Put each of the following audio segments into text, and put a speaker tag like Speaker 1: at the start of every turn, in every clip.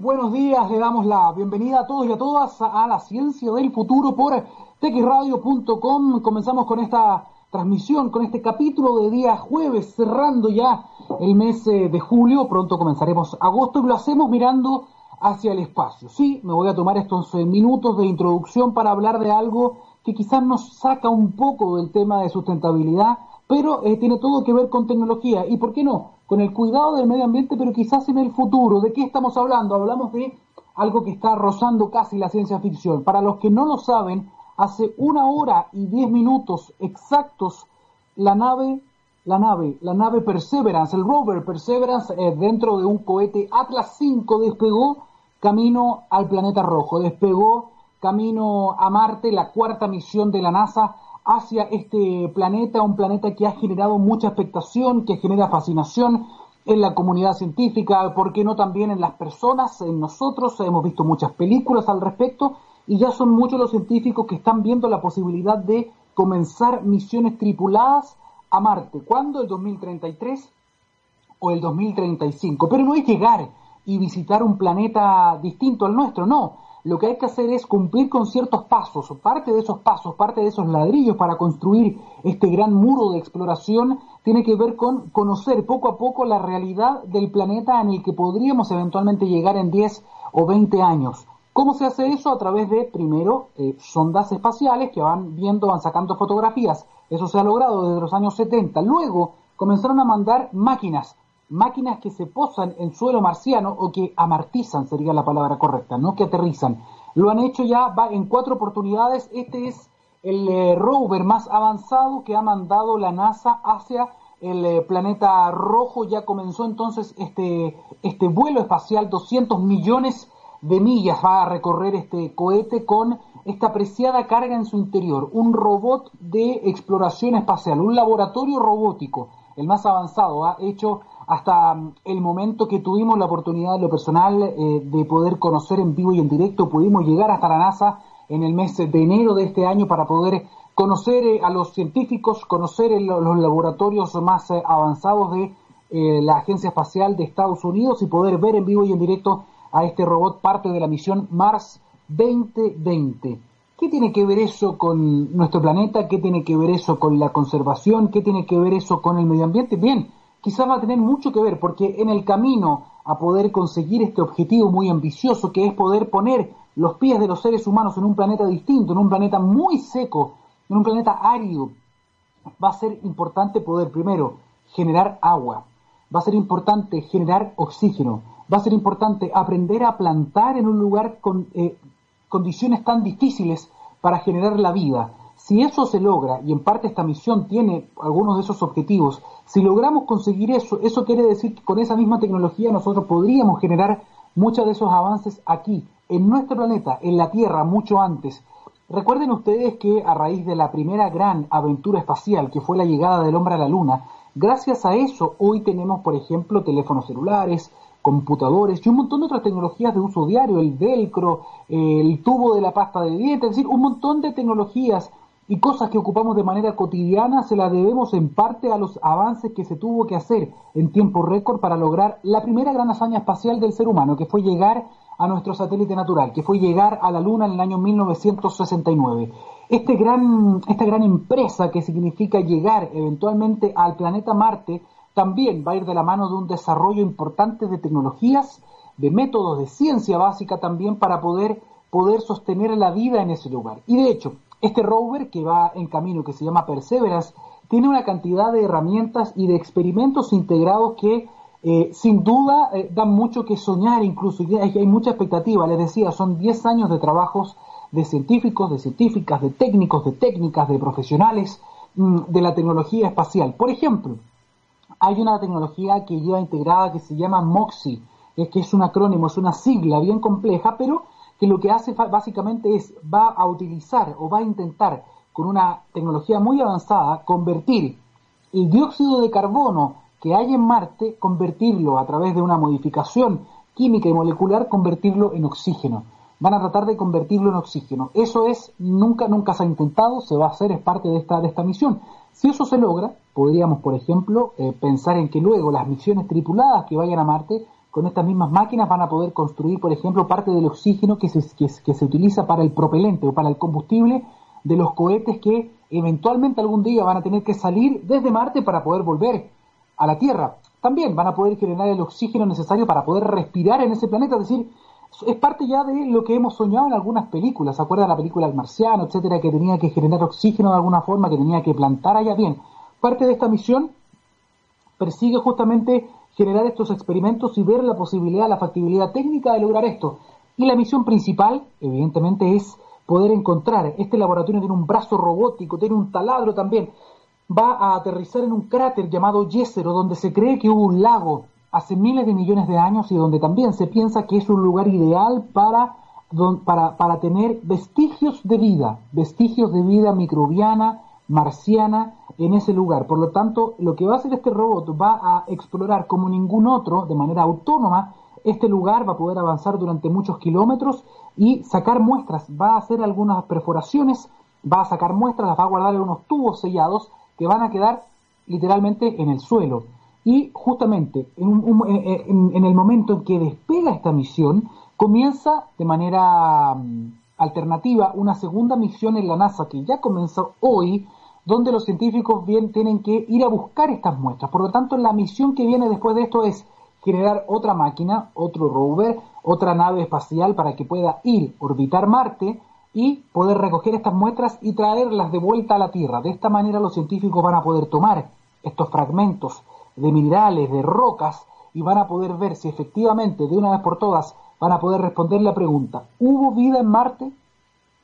Speaker 1: buenos días. Le damos la bienvenida a todos y a todas a la ciencia del futuro por texradio.com. Comenzamos con esta transmisión, con este capítulo de día jueves, cerrando ya el mes eh, de julio. Pronto comenzaremos agosto y lo hacemos mirando hacia el espacio. Sí, me voy a tomar estos eh, minutos de introducción para hablar de algo que quizás nos saca un poco del tema de sustentabilidad, pero eh, tiene todo que ver con tecnología. ¿Y por qué no? Con el cuidado del medio ambiente, pero quizás en el futuro. ¿De qué estamos hablando? Hablamos de algo que está rozando casi la ciencia ficción. Para los que no lo saben, hace una hora y diez minutos exactos, la nave, la nave, la nave Perseverance, el rover Perseverance, eh, dentro de un cohete Atlas V despegó camino al planeta rojo, despegó camino a Marte, la cuarta misión de la NASA hacia este planeta, un planeta que ha generado mucha expectación, que genera fascinación en la comunidad científica, ¿por qué no también en las personas, en nosotros? Hemos visto muchas películas al respecto y ya son muchos los científicos que están viendo la posibilidad de comenzar misiones tripuladas a Marte. ¿Cuándo? ¿El 2033 o el 2035? Pero no es llegar y visitar un planeta distinto al nuestro, no lo que hay que hacer es cumplir con ciertos pasos, parte de esos pasos, parte de esos ladrillos para construir este gran muro de exploración tiene que ver con conocer poco a poco la realidad del planeta en el que podríamos eventualmente llegar en 10 o 20 años. ¿Cómo se hace eso? A través de, primero, eh, sondas espaciales que van viendo, van sacando fotografías. Eso se ha logrado desde los años 70. Luego comenzaron a mandar máquinas máquinas que se posan en suelo marciano o que amartizan, sería la palabra correcta, no que aterrizan. Lo han hecho ya en cuatro oportunidades. Este es el eh, rover más avanzado que ha mandado la NASA hacia el eh, planeta rojo. Ya comenzó entonces este, este vuelo espacial, 200 millones de millas va a recorrer este cohete con esta apreciada carga en su interior. Un robot de exploración espacial, un laboratorio robótico, el más avanzado. Ha hecho hasta mm, el momento que tuvimos la oportunidad, lo personal, eh, de poder conocer en vivo y en directo, pudimos llegar hasta la NASA en el mes de enero de este año para poder conocer eh, a los científicos, conocer los laboratorios más eh, avanzados de la Agencia Espacial de Estados Unidos y poder ver en vivo y en directo a este robot parte de la misión Mars 2020. ¿Qué tiene que ver eso con nuestro planeta? ¿Qué tiene que ver eso con la conservación? ¿Qué tiene que ver eso con el medio ambiente? Bien, quizás va a tener mucho que ver, porque en el camino a poder conseguir este objetivo muy ambicioso, que es poder poner los pies de los seres humanos en un planeta distinto, en un planeta muy seco, en un planeta árido, va a ser importante poder, primero, generar agua, va a ser importante generar oxígeno, va a ser importante aprender a plantar en un lugar con eh, condiciones tan difíciles para generar la vida. Si eso se logra, y en parte esta misión tiene algunos de esos objetivos, si logramos conseguir eso, eso quiere decir que con esa misma tecnología nosotros podríamos generar muchos de esos avances aquí, en nuestro planeta, en la Tierra, mucho antes. Recuerden ustedes que a raíz de la primera gran aventura espacial, que fue la llegada del hombre a la Luna, gracias a eso hoy tenemos, por ejemplo, teléfonos celulares, computadores y un montón de otras tecnologías de uso diario, el velcro, el tubo de la pasta de dientes, es decir, un montón de tecnologías y cosas que ocupamos de manera cotidiana se las debemos en parte a los avances que se tuvo que hacer en tiempo récord para lograr la primera gran hazaña espacial del ser humano, que fue llegar a nuestro satélite natural, que fue llegar a la Luna en el año 1969. Este gran, esta gran empresa que significa llegar eventualmente al planeta Marte también va a ir de la mano de un desarrollo importante de tecnologías, de métodos de ciencia básica también para poder, poder sostener la vida en ese lugar. Y de hecho, este rover que va en camino, que se llama Perseverance, tiene una cantidad de herramientas y de experimentos integrados que eh, sin duda eh, dan mucho que soñar incluso, y hay, hay, mucha expectativa, les decía, son 10 años de trabajos de científicos, de científicas, de técnicos, de técnicas, de profesionales mm, de la tecnología espacial. Por ejemplo, hay una tecnología que lleva integrada que se llama MOXIE, es que es un acrónimo, es una sigla bien compleja, pero que lo que hace básicamente es, va a utilizar o va a intentar con una tecnología muy avanzada convertir el dióxido de carbono que hay en Marte, convertirlo a través de una modificación química y molecular, convertirlo en oxígeno. Van a tratar de convertirlo en oxígeno. Eso es, nunca, nunca se ha intentado, se va a hacer, es parte de esta, de esta misión. Si eso se logra, podríamos, por ejemplo, eh, pensar en que luego las misiones tripuladas que vayan a Marte con estas mismas máquinas van a poder construir, por ejemplo, parte del oxígeno que se, que, se utiliza para el propelente o para el combustible de los cohetes que eventualmente algún día van a tener que salir desde Marte para poder volver a la Tierra. También van a poder generar el oxígeno necesario para poder respirar en ese planeta, es decir, es parte ya de lo que hemos soñado en algunas películas. ¿Se acuerdan la película El Marciano, etcétera, que tenía que generar oxígeno de alguna forma, que tenía que plantar allá? Bien, parte de esta misión persigue justamente generar estos experimentos y ver la posibilidad, la factibilidad técnica de lograr esto. Y la misión principal, evidentemente, es poder encontrar. Este laboratorio tiene un brazo robótico, tiene un taladro también. Va a aterrizar en un cráter llamado Yesero, donde se cree que hubo un lago hace miles de millones de años y donde también se piensa que es un lugar ideal para, para, para tener vestigios de vida, vestigios de vida microbiana, marciana, en ese lugar. Por lo tanto, lo que va a hacer este robot va a explorar como ningún otro, de manera autónoma, este lugar, va a poder avanzar durante muchos kilómetros y sacar muestras, va a hacer algunas perforaciones, va a sacar muestras, las va a guardar en unos tubos sellados que van a quedar literalmente en el suelo. Y justamente en, en el momento en que despega esta misión, comienza de manera mm, alternativa una segunda misión en la NASA que ya comenzó hoy, donde los científicos bien tienen que ir a buscar estas muestras. Por lo tanto, la misión que viene después de esto es generar otra máquina, otro rover, otra nave espacial para que pueda ir, orbitar Marte y poder recoger estas muestras y traerlas de vuelta a la Tierra. De esta manera los científicos van a poder tomar estos fragmentos de minerales, de rocas, y van a poder ver si efectivamente, de una vez por todas, van a poder responder la pregunta, ¿hubo vida en Marte?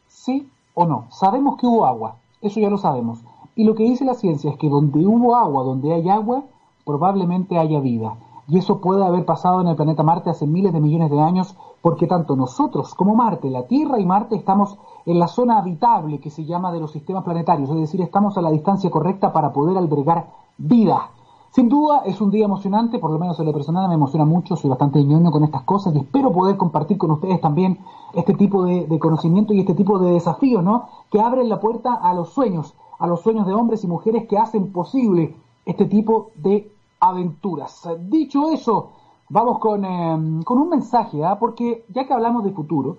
Speaker 1: ¿Sí o no? Sabemos que hubo agua, eso ya lo sabemos. Y lo que dice la ciencia es que donde hubo agua, donde hay agua, probablemente haya vida. Y eso puede haber pasado en el planeta Marte hace miles de millones de años, porque tanto nosotros como Marte, la Tierra y Marte, estamos en la zona habitable que se llama de los sistemas planetarios, es decir, estamos a la distancia correcta para poder albergar vida. Sin duda es un día emocionante, por lo menos en lo personal me emociona mucho, soy bastante ñoño con estas cosas y espero poder compartir con ustedes también este tipo de, conocimiento y este tipo de desafíos, ¿no? Que abren la puerta a los sueños, a los sueños de hombres y mujeres que hacen posible este tipo de aventuras. Dicho eso, vamos con, em, con un mensaje, ¿ah? porque ya que hablamos de futuro,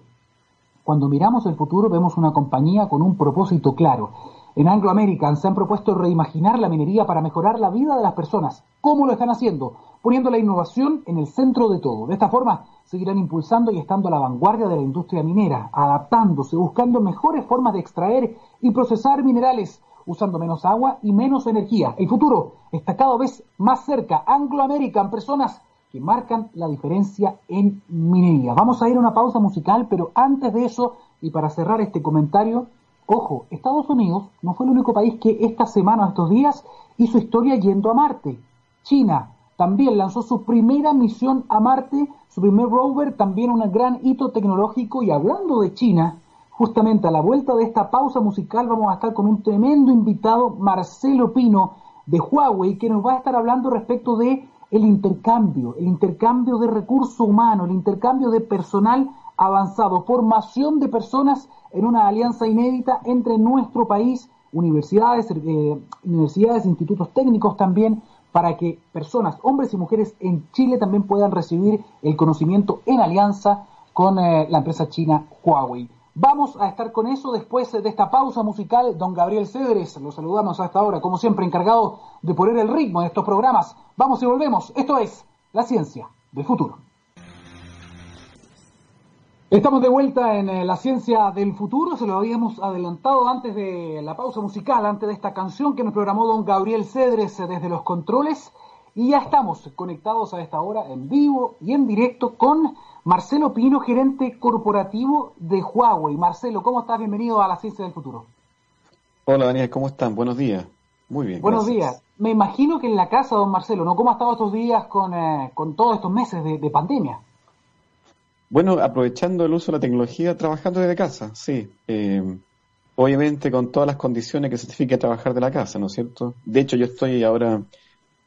Speaker 1: cuando miramos el futuro vemos una compañía con un propósito claro. En Anglo American se han propuesto reimaginar la minería para mejorar la vida de las personas. ¿Cómo lo están haciendo? Poniendo la innovación en el centro de todo. De esta forma, seguirán impulsando y estando a la vanguardia de la industria minera, adaptándose, buscando mejores formas de extraer y procesar minerales, usando menos agua y menos energía. El futuro está cada vez más cerca. Anglo American, personas que marcan la diferencia en minería. Vamos a ir a una pausa musical, pero antes de eso, y para cerrar este comentario, ojo, Estados Unidos no fue el único país que esta semana, estos días, hizo historia yendo a Marte. China también lanzó su primera misión a Marte, su primer rover, también un gran hito tecnológico. Y hablando de China, justamente a la vuelta de esta pausa musical vamos a estar con un tremendo invitado, Marcelo Pino, de Huawei, que nos va a estar hablando respecto de el intercambio, el intercambio de recursos humanos, el intercambio de personal avanzado, formación de personas en una alianza inédita entre nuestro país, universidades, eh, universidades, institutos técnicos también, para que personas, hombres y mujeres en Chile también puedan recibir el conocimiento en alianza con eh, la empresa china Huawei. Vamos a estar con eso después de esta pausa musical. Don Gabriel Cedres, lo saludamos hasta ahora, como siempre, encargado de poner el ritmo de estos programas. Vamos y volvemos. Esto es La Ciencia del Futuro. Estamos de vuelta en eh, La Ciencia del Futuro. Se lo habíamos adelantado antes de la pausa musical, antes de esta canción que nos programó don Gabriel Cedres desde los controles. Y ya estamos conectados a esta hora en vivo y en directo con Marcelo Pino, gerente corporativo de Huawei. Marcelo, ¿cómo estás? Bienvenido a la Ciencia del Futuro.
Speaker 2: Hola Daniel, ¿cómo están? Buenos días. Muy bien.
Speaker 1: Buenos días. Me imagino que en la casa, don Marcelo, ¿no? ¿Cómo ha estado estos días con, eh, todos estos meses de, pandemia?
Speaker 2: Bueno, aprovechando el uso de la tecnología, trabajando desde casa, sí. Eh, obviamente con todas las condiciones que certifica trabajar de la casa, ¿no es cierto? De hecho, yo estoy ahora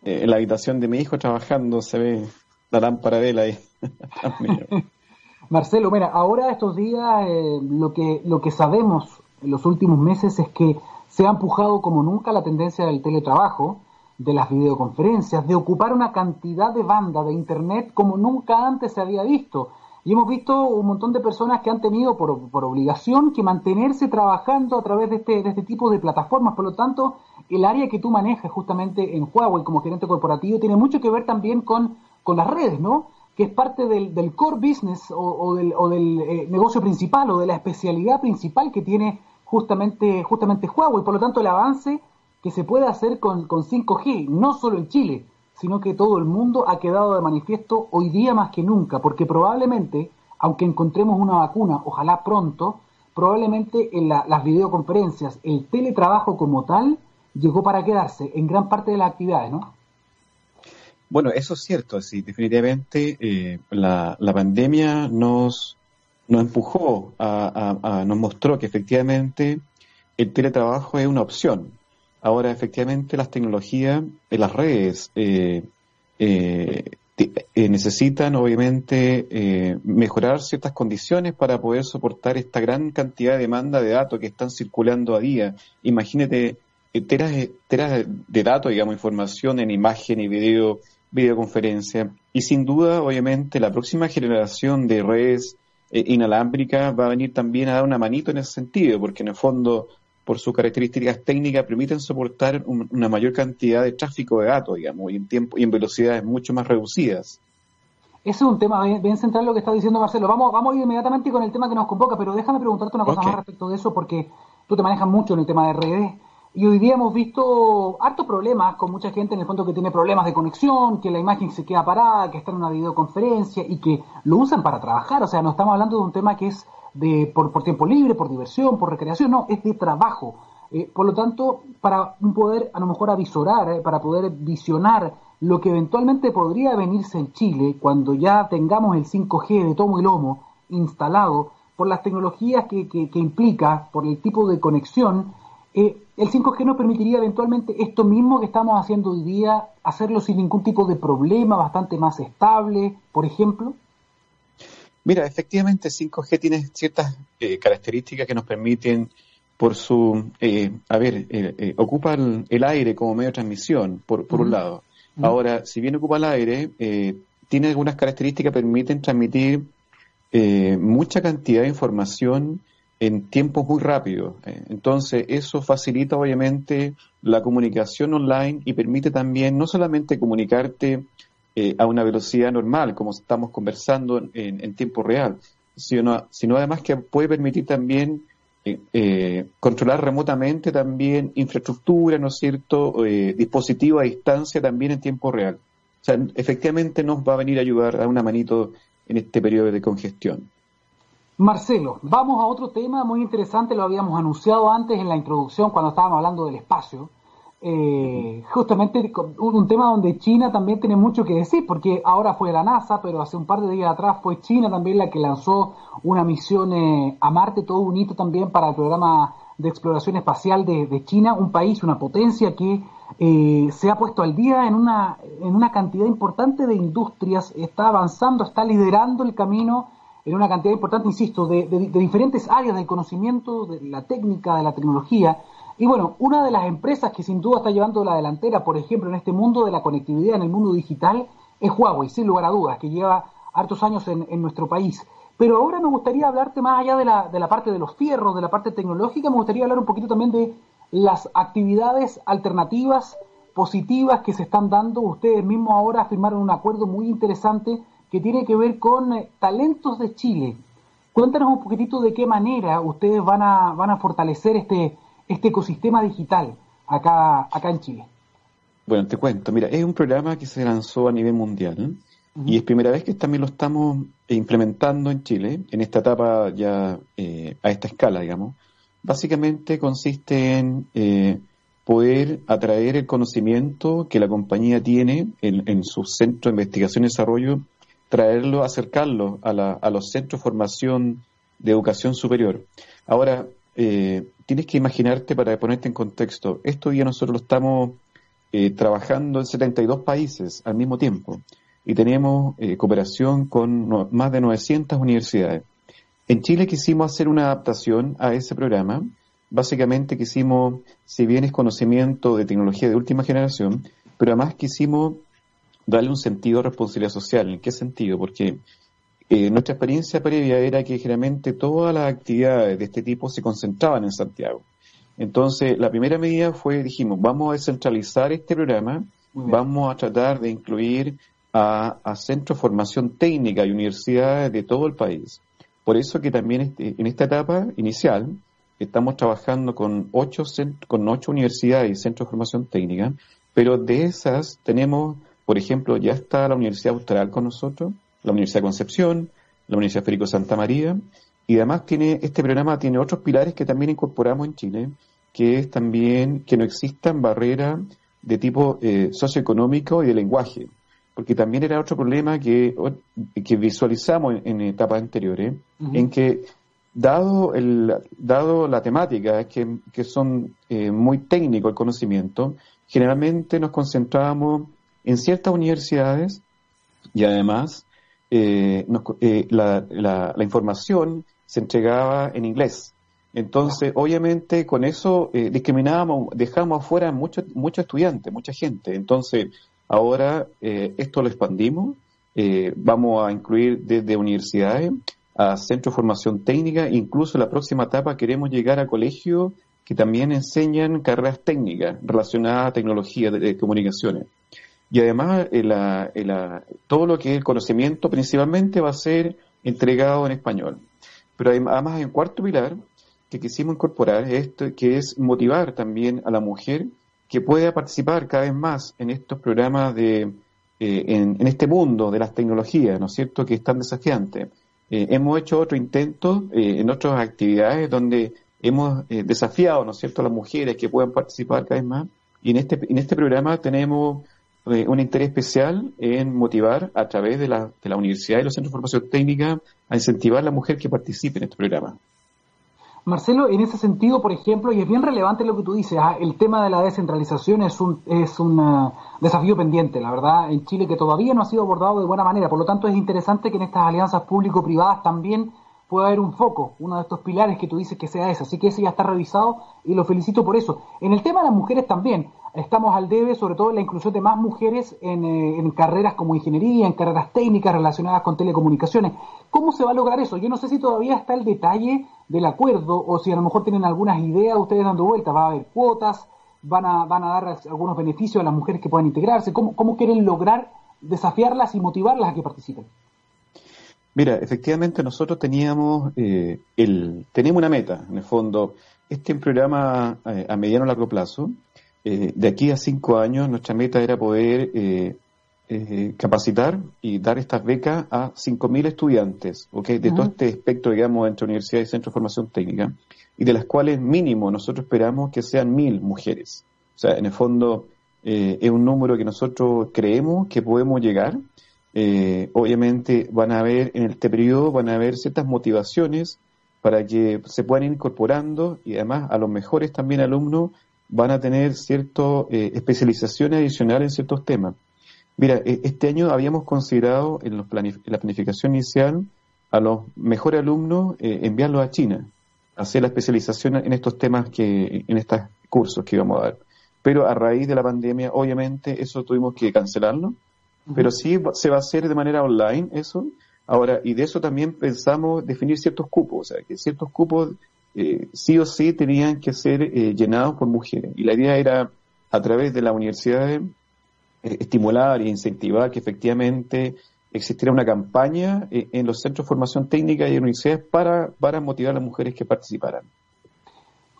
Speaker 2: eh, en la habitación de mi hijo trabajando, se ve la lámpara de él ahí.
Speaker 1: Marcelo, mira, ahora estos días eh, lo, que, lo que sabemos en los últimos meses es que se ha empujado como nunca la tendencia del teletrabajo, de las videoconferencias, de ocupar una cantidad de banda de Internet como nunca antes se había visto. Y hemos visto un montón de personas que han tenido por, obligación que mantenerse trabajando a través de este, de este tipo de plataformas. Por lo tanto, el área que tú manejas justamente en Huawei como gerente corporativo tiene mucho que ver también con, las redes, ¿no? Que es parte del, del core business o, del, o del eh, negocio principal o de la especialidad principal que tiene justamente, justamente Huawei. Por lo tanto, el avance que se puede hacer con, con 5G, no solo en Chile, sino que todo el mundo ha quedado de manifiesto hoy día más que nunca, porque probablemente, aunque encontremos una vacuna, ojalá pronto, probablemente en las videoconferencias, el teletrabajo como tal, llegó para quedarse en gran parte de las actividades, ¿no?
Speaker 2: Bueno, eso es cierto, sí, definitivamente eh, la, pandemia nos, nos empujó, a, nos mostró que efectivamente el teletrabajo es una opción. Ahora, efectivamente, las tecnologías, eh, las redes, eh, eh, necesitan obviamente mejorar ciertas condiciones para poder soportar esta gran cantidad de demanda de datos que están circulando a día. Imagínate teras, teras de datos, digamos, información en imagen y video, videoconferencia. Y sin duda, obviamente, la próxima generación de redes inalámbricas va a venir también a dar una manito en ese sentido, porque en el fondo por sus características técnicas, permiten soportar una mayor cantidad de tráfico de datos, digamos, y en tiempo y en velocidades mucho más reducidas.
Speaker 1: Ese es un tema bien, central lo que está diciendo Marcelo. Vamos, vamos a ir inmediatamente con el tema que nos convoca, pero déjame preguntarte una cosa más respecto de eso, porque tú te manejas mucho en el tema de redes. Y hoy día hemos visto hartos problemas con mucha gente en el fondo que tiene problemas de conexión, que la imagen se queda parada, que está en una videoconferencia y que lo usan para trabajar. O sea, no estamos hablando de un tema que es de, por, por, tiempo libre, por diversión, por recreación, no, es de trabajo. Eh, por lo tanto, para poder a lo mejor avisorar, eh, para poder visionar lo que eventualmente podría venirse en Chile cuando ya tengamos el 5G de tomo y lomo instalado, por las tecnologías que, que, implica, por el tipo de conexión, eh, el 5G nos permitiría eventualmente esto mismo que estamos haciendo hoy día, hacerlo sin ningún tipo de problema, bastante más estable, por ejemplo.
Speaker 2: Mira, efectivamente 5G tiene ciertas eh, características que nos permiten, por su, eh, a ver, eh, ocupa el, aire como medio de transmisión, por, por un lado. Ahora, si bien ocupa el aire, tiene algunas características que permiten transmitir mucha cantidad de información en tiempos muy rápidos. entonces, eso facilita obviamente la comunicación online y permite también no solamente comunicarte eh, a una velocidad normal, como estamos conversando en, tiempo real, sino, sino, además que puede permitir también eh, eh, controlar remotamente también infraestructura, ¿no es cierto?, dispositivos a distancia también en tiempo real. O sea, efectivamente nos va a venir a ayudar a una manito en este periodo de congestión.
Speaker 1: Marcelo, vamos a otro tema muy interesante, lo habíamos anunciado antes en la introducción cuando estábamos hablando del espacio, eh, justamente un tema donde China también tiene mucho que decir, porque ahora fue la NASA, pero hace un par de días atrás fue China también la que lanzó una misión eh, a Marte, todo un hito también para el programa de exploración espacial de, China, un país, una potencia que eh, se ha puesto al día en una, en una cantidad importante de industrias, está avanzando, está liderando el camino en una cantidad importante, insisto, de diferentes áreas del conocimiento, de la técnica, de la tecnología, y bueno, una de las empresas que sin duda está llevando la delantera, por ejemplo, en este mundo de la conectividad, en el mundo digital, es Huawei, sin lugar a dudas, que lleva hartos años en, nuestro país. Pero ahora me gustaría hablarte más allá de la, de la parte de los fierros, de la parte tecnológica, me gustaría hablar un poquito también de las actividades alternativas, positivas que se están dando. Ustedes mismos ahora firmaron un acuerdo muy interesante que tiene que ver con eh, talentos de Chile. Cuéntanos un poquitito de qué manera ustedes van a, van a fortalecer este, este ecosistema digital acá, acá en Chile?
Speaker 2: Bueno, te cuento, mira, es un programa que se lanzó a nivel mundial y es primera vez que también lo estamos implementando en Chile, en esta etapa ya eh, a esta escala, digamos. Básicamente consiste en eh, poder atraer el conocimiento que la compañía tiene en, en su centro de investigación y desarrollo, traerlo, acercarlo a, la, a los centros de formación de educación superior. Ahora, eh, tienes que imaginarte para ponerte en contexto, esto ya nosotros lo estamos eh, trabajando en 72 países al mismo tiempo y tenemos eh, cooperación con más de 900 universidades. En Chile quisimos hacer una adaptación a ese programa. Básicamente quisimos, si bien es conocimiento de tecnología de última generación, pero además quisimos darle un sentido de responsabilidad social. ¿En qué sentido? Porque eh, nuestra experiencia previa era que generalmente todas las actividades de este tipo se concentraban en Santiago. Entonces, la primera medida fue, dijimos, vamos a descentralizar este programa, vamos a tratar de incluir a, centros de formación técnica y universidades de todo el país. Por eso que también este, en esta etapa inicial estamos trabajando con ocho, con ocho universidades y centros de formación técnica, pero de esas tenemos, por ejemplo, ya está la Universidad Austral con nosotros, la Universidad de Concepción, la Universidad Federico Santa María, y además tiene, este programa tiene otros pilares que también incorporamos en Chile, que es también que no existan barreras de tipo eh, socioeconómico y de lenguaje, porque también era otro problema que, que visualizamos en, etapas anteriores, en que dado, el, dado la temática, que, que son eh, muy técnico el conocimiento, generalmente nos concentrábamos en ciertas universidades y además eh, eh, la, la, información se entregaba en inglés. Entonces, obviamente, con eso eh, discriminábamos, dejamos afuera muchos muchos estudiantes, mucha gente. Entonces, ahora esto lo expandimos, vamos a incluir desde universidades a centros de formación técnica, incluso en la próxima etapa queremos llegar a colegios que también enseñan carreras técnicas relacionadas a tecnología de comunicaciones. Y además, todo lo que es el conocimiento principalmente va a ser entregado en español. Pero además hay un cuarto pilar que quisimos incorporar, esto, que es motivar también a la mujer que pueda participar cada vez más en estos programas de, eh, en, este mundo de las tecnologías, ¿no es cierto?, que es tan desafiante. Eh, hemos hecho otro intento eh, en otras actividades donde hemos desafiado, ¿no es cierto?, a las mujeres que puedan participar cada vez más. Y en este, en este programa tenemos eh, un interés especial en motivar a través de la, de la universidad y los centros de formación técnica a incentivar a la mujer que participe en este programa.
Speaker 1: Marcelo, en ese sentido, por ejemplo, y es bien relevante lo que tú dices, ah, el tema de la descentralización es un, es un ah, desafío pendiente, la verdad, en Chile que todavía no ha sido abordado de buena manera. Por lo tanto, es interesante que en estas alianzas público-privadas también pueda haber un foco, uno de estos pilares que tú dices que sea ese. Así que ese ya está revisado y lo felicito por eso. En el tema de las mujeres también, estamos al debe, sobre todo en la inclusión de más mujeres en, eh, carreras como ingeniería, en carreras técnicas relacionadas con telecomunicaciones. ¿Cómo se va a lograr eso? Yo no sé si todavía está el detalle del acuerdo o si a lo mejor tienen algunas ideas ustedes dando vuelta. ¿Va a haber cuotas? ¿Van a, van a dar algunos beneficios a las mujeres que puedan integrarse? ¿Cómo, cómo quieren lograr desafiarlas y motivarlas a que participen?
Speaker 2: Mira, efectivamente nosotros teníamos eh, el, tenemos una meta, en el fondo, este programa eh, a mediano o largo plazo eh, de aquí a cinco años nuestra meta era poder eh, eh, capacitar y dar estas becas a 5.000 estudiantes, ¿okay? de todo este espectro, digamos, entre universidades y centros de formación técnica, y de las cuales mínimo nosotros esperamos que sean mil mujeres. O sea, en el fondo es un número que nosotros creemos que podemos llegar. obviamente van a haber, en este periodo, van a haber ciertas motivaciones para que se puedan ir incorporando y además a los mejores también alumnos van a tener ciertas eh, especializaciones adicionales en ciertos temas. Mira, e, este año habíamos considerado en, la planificación inicial a los mejores alumnos eh, enviarlos a China, hacer la especialización en estos temas que, en estos cursos que íbamos a dar. Pero a raíz de la pandemia, obviamente, eso tuvimos que cancelarlo, pero sí se va a hacer de manera online eso. Ahora, y de eso también pensamos definir ciertos cupos, o sea, que ciertos cupos eh, sí o sí tenían que ser eh, llenados por mujeres. Y la idea era, a través de la universidad, eh, estimular e incentivar que efectivamente existiera una campaña en los centros de formación técnica y universidades para, para motivar a las mujeres que participaran.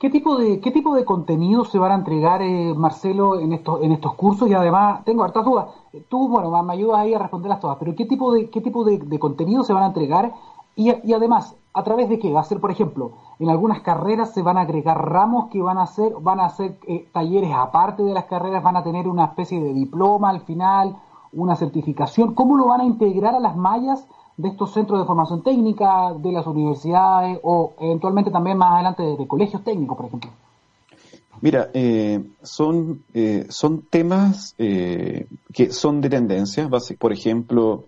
Speaker 1: ¿Qué tipo de qué tipo de contenido se van a entregar, Marcelo, en estos en estos cursos? Y además tengo hartas dudas. Tú, bueno, me ayudas ahí a responderlas todas. Pero ¿qué tipo de qué tipo de, de contenido se van a entregar? Y, y además, ¿A través de qué? Va a ser, por ejemplo, en algunas carreras se van a agregar ramos que van a ser, van a ser eh, talleres aparte de las carreras, van a tener una especie de diploma al final, una certificación. ¿Cómo lo van a integrar a las mallas de estos centros de formación técnica, de las universidades o eventualmente también más adelante de, colegios técnicos, por ejemplo?
Speaker 2: Mira, eh, son, eh, son temas que son de tendencia. Por ejemplo,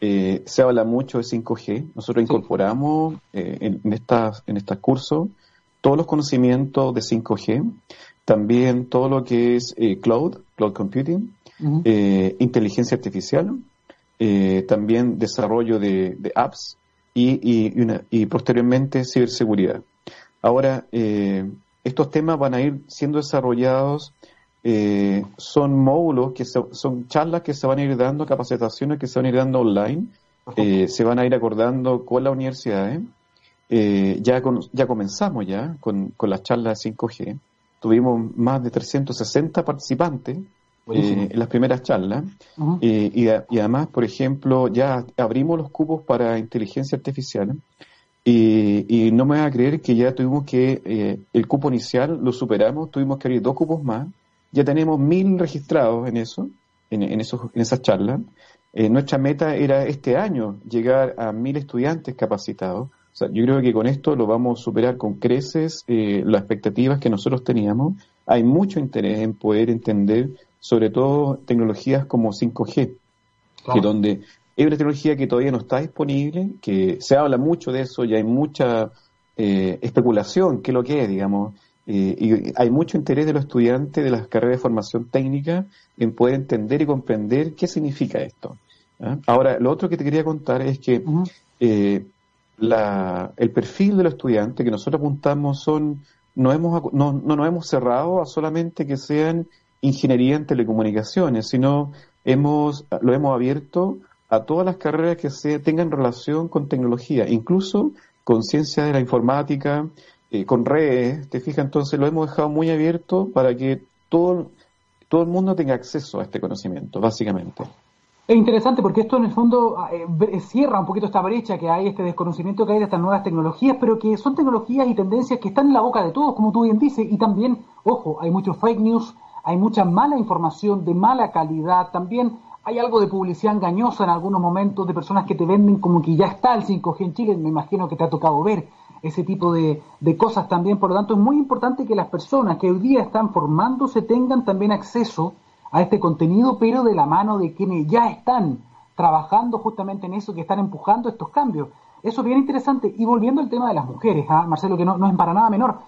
Speaker 2: eh, se habla mucho de 5G. Nosotros incorporamos eh, en, en, estas, en estos cursos todos los conocimientos de 5G, también todo lo que es eh, cloud, cloud computing, inteligencia artificial, también desarrollo de, apps y, y, posteriormente ciberseguridad. Ahora, estos temas van a ir siendo desarrollados eh, son módulos que son charlas que se van a ir dando, capacitaciones que se van a ir dando online, eh, se van a ir acordando con las universidades. Eh, ya, ya comenzamos ya con, las charlas de 5G. Tuvimos más de 360 participantes en las primeras charlas. y, además, por ejemplo, ya abrimos los cupos para inteligencia artificial. Y, no me va a creer que ya tuvimos que, el cupo inicial lo superamos, tuvimos que abrir dos cupos más ya tenemos mil registrados en eso, en, esos, en esas charlas. Eh, nuestra meta era este año llegar a mil estudiantes capacitados. O sea, yo creo que con esto lo vamos a superar con creces eh, las expectativas que nosotros teníamos. Hay mucho interés en poder entender, sobre todo, tecnologías como 5G, que donde es una tecnología que todavía no está disponible, que se habla mucho de eso y hay mucha eh, especulación, qué es lo que es, digamos. Eh, y hay mucho interés de los estudiantes de las carreras de formación técnica en poder entender y comprender qué significa esto. ¿ah? Ahora, lo otro que te quería contar es que eh, el perfil de los estudiantes que nosotros apuntamos son, no, hemos, no, no nos hemos cerrado a solamente que sean ingeniería en telecomunicaciones, sino hemos, lo hemos abierto a todas las carreras que se tengan relación con tecnología, incluso con ciencia de la informática, eh, con redes, te fijas, entonces lo hemos dejado muy abierto para que todo, todo el mundo tenga acceso a este conocimiento, básicamente.
Speaker 1: Es interesante porque esto en el fondo ah, eh, cierra un poquito esta brecha que hay, este desconocimiento que hay de estas nuevas tecnologías, pero que son tecnologías y tendencias que están en la boca de todos, como tú bien dices, y también, ojo, hay muchos fake news, hay mucha mala información de mala calidad, también hay algo de publicidad engañosa en algunos momentos de personas que te venden como que ya está el 5G en Chile, me imagino que te ha tocado ver ese tipo de, cosas también. Por lo tanto, es muy importante que las personas que hoy día están formándose tengan también acceso a este contenido, pero de la mano de quienes ya están trabajando justamente en eso, que están empujando estos cambios. Eso es bien interesante. Y volviendo al tema de las mujeres, ¿ah? Marcelo, que no, no es para nada menor,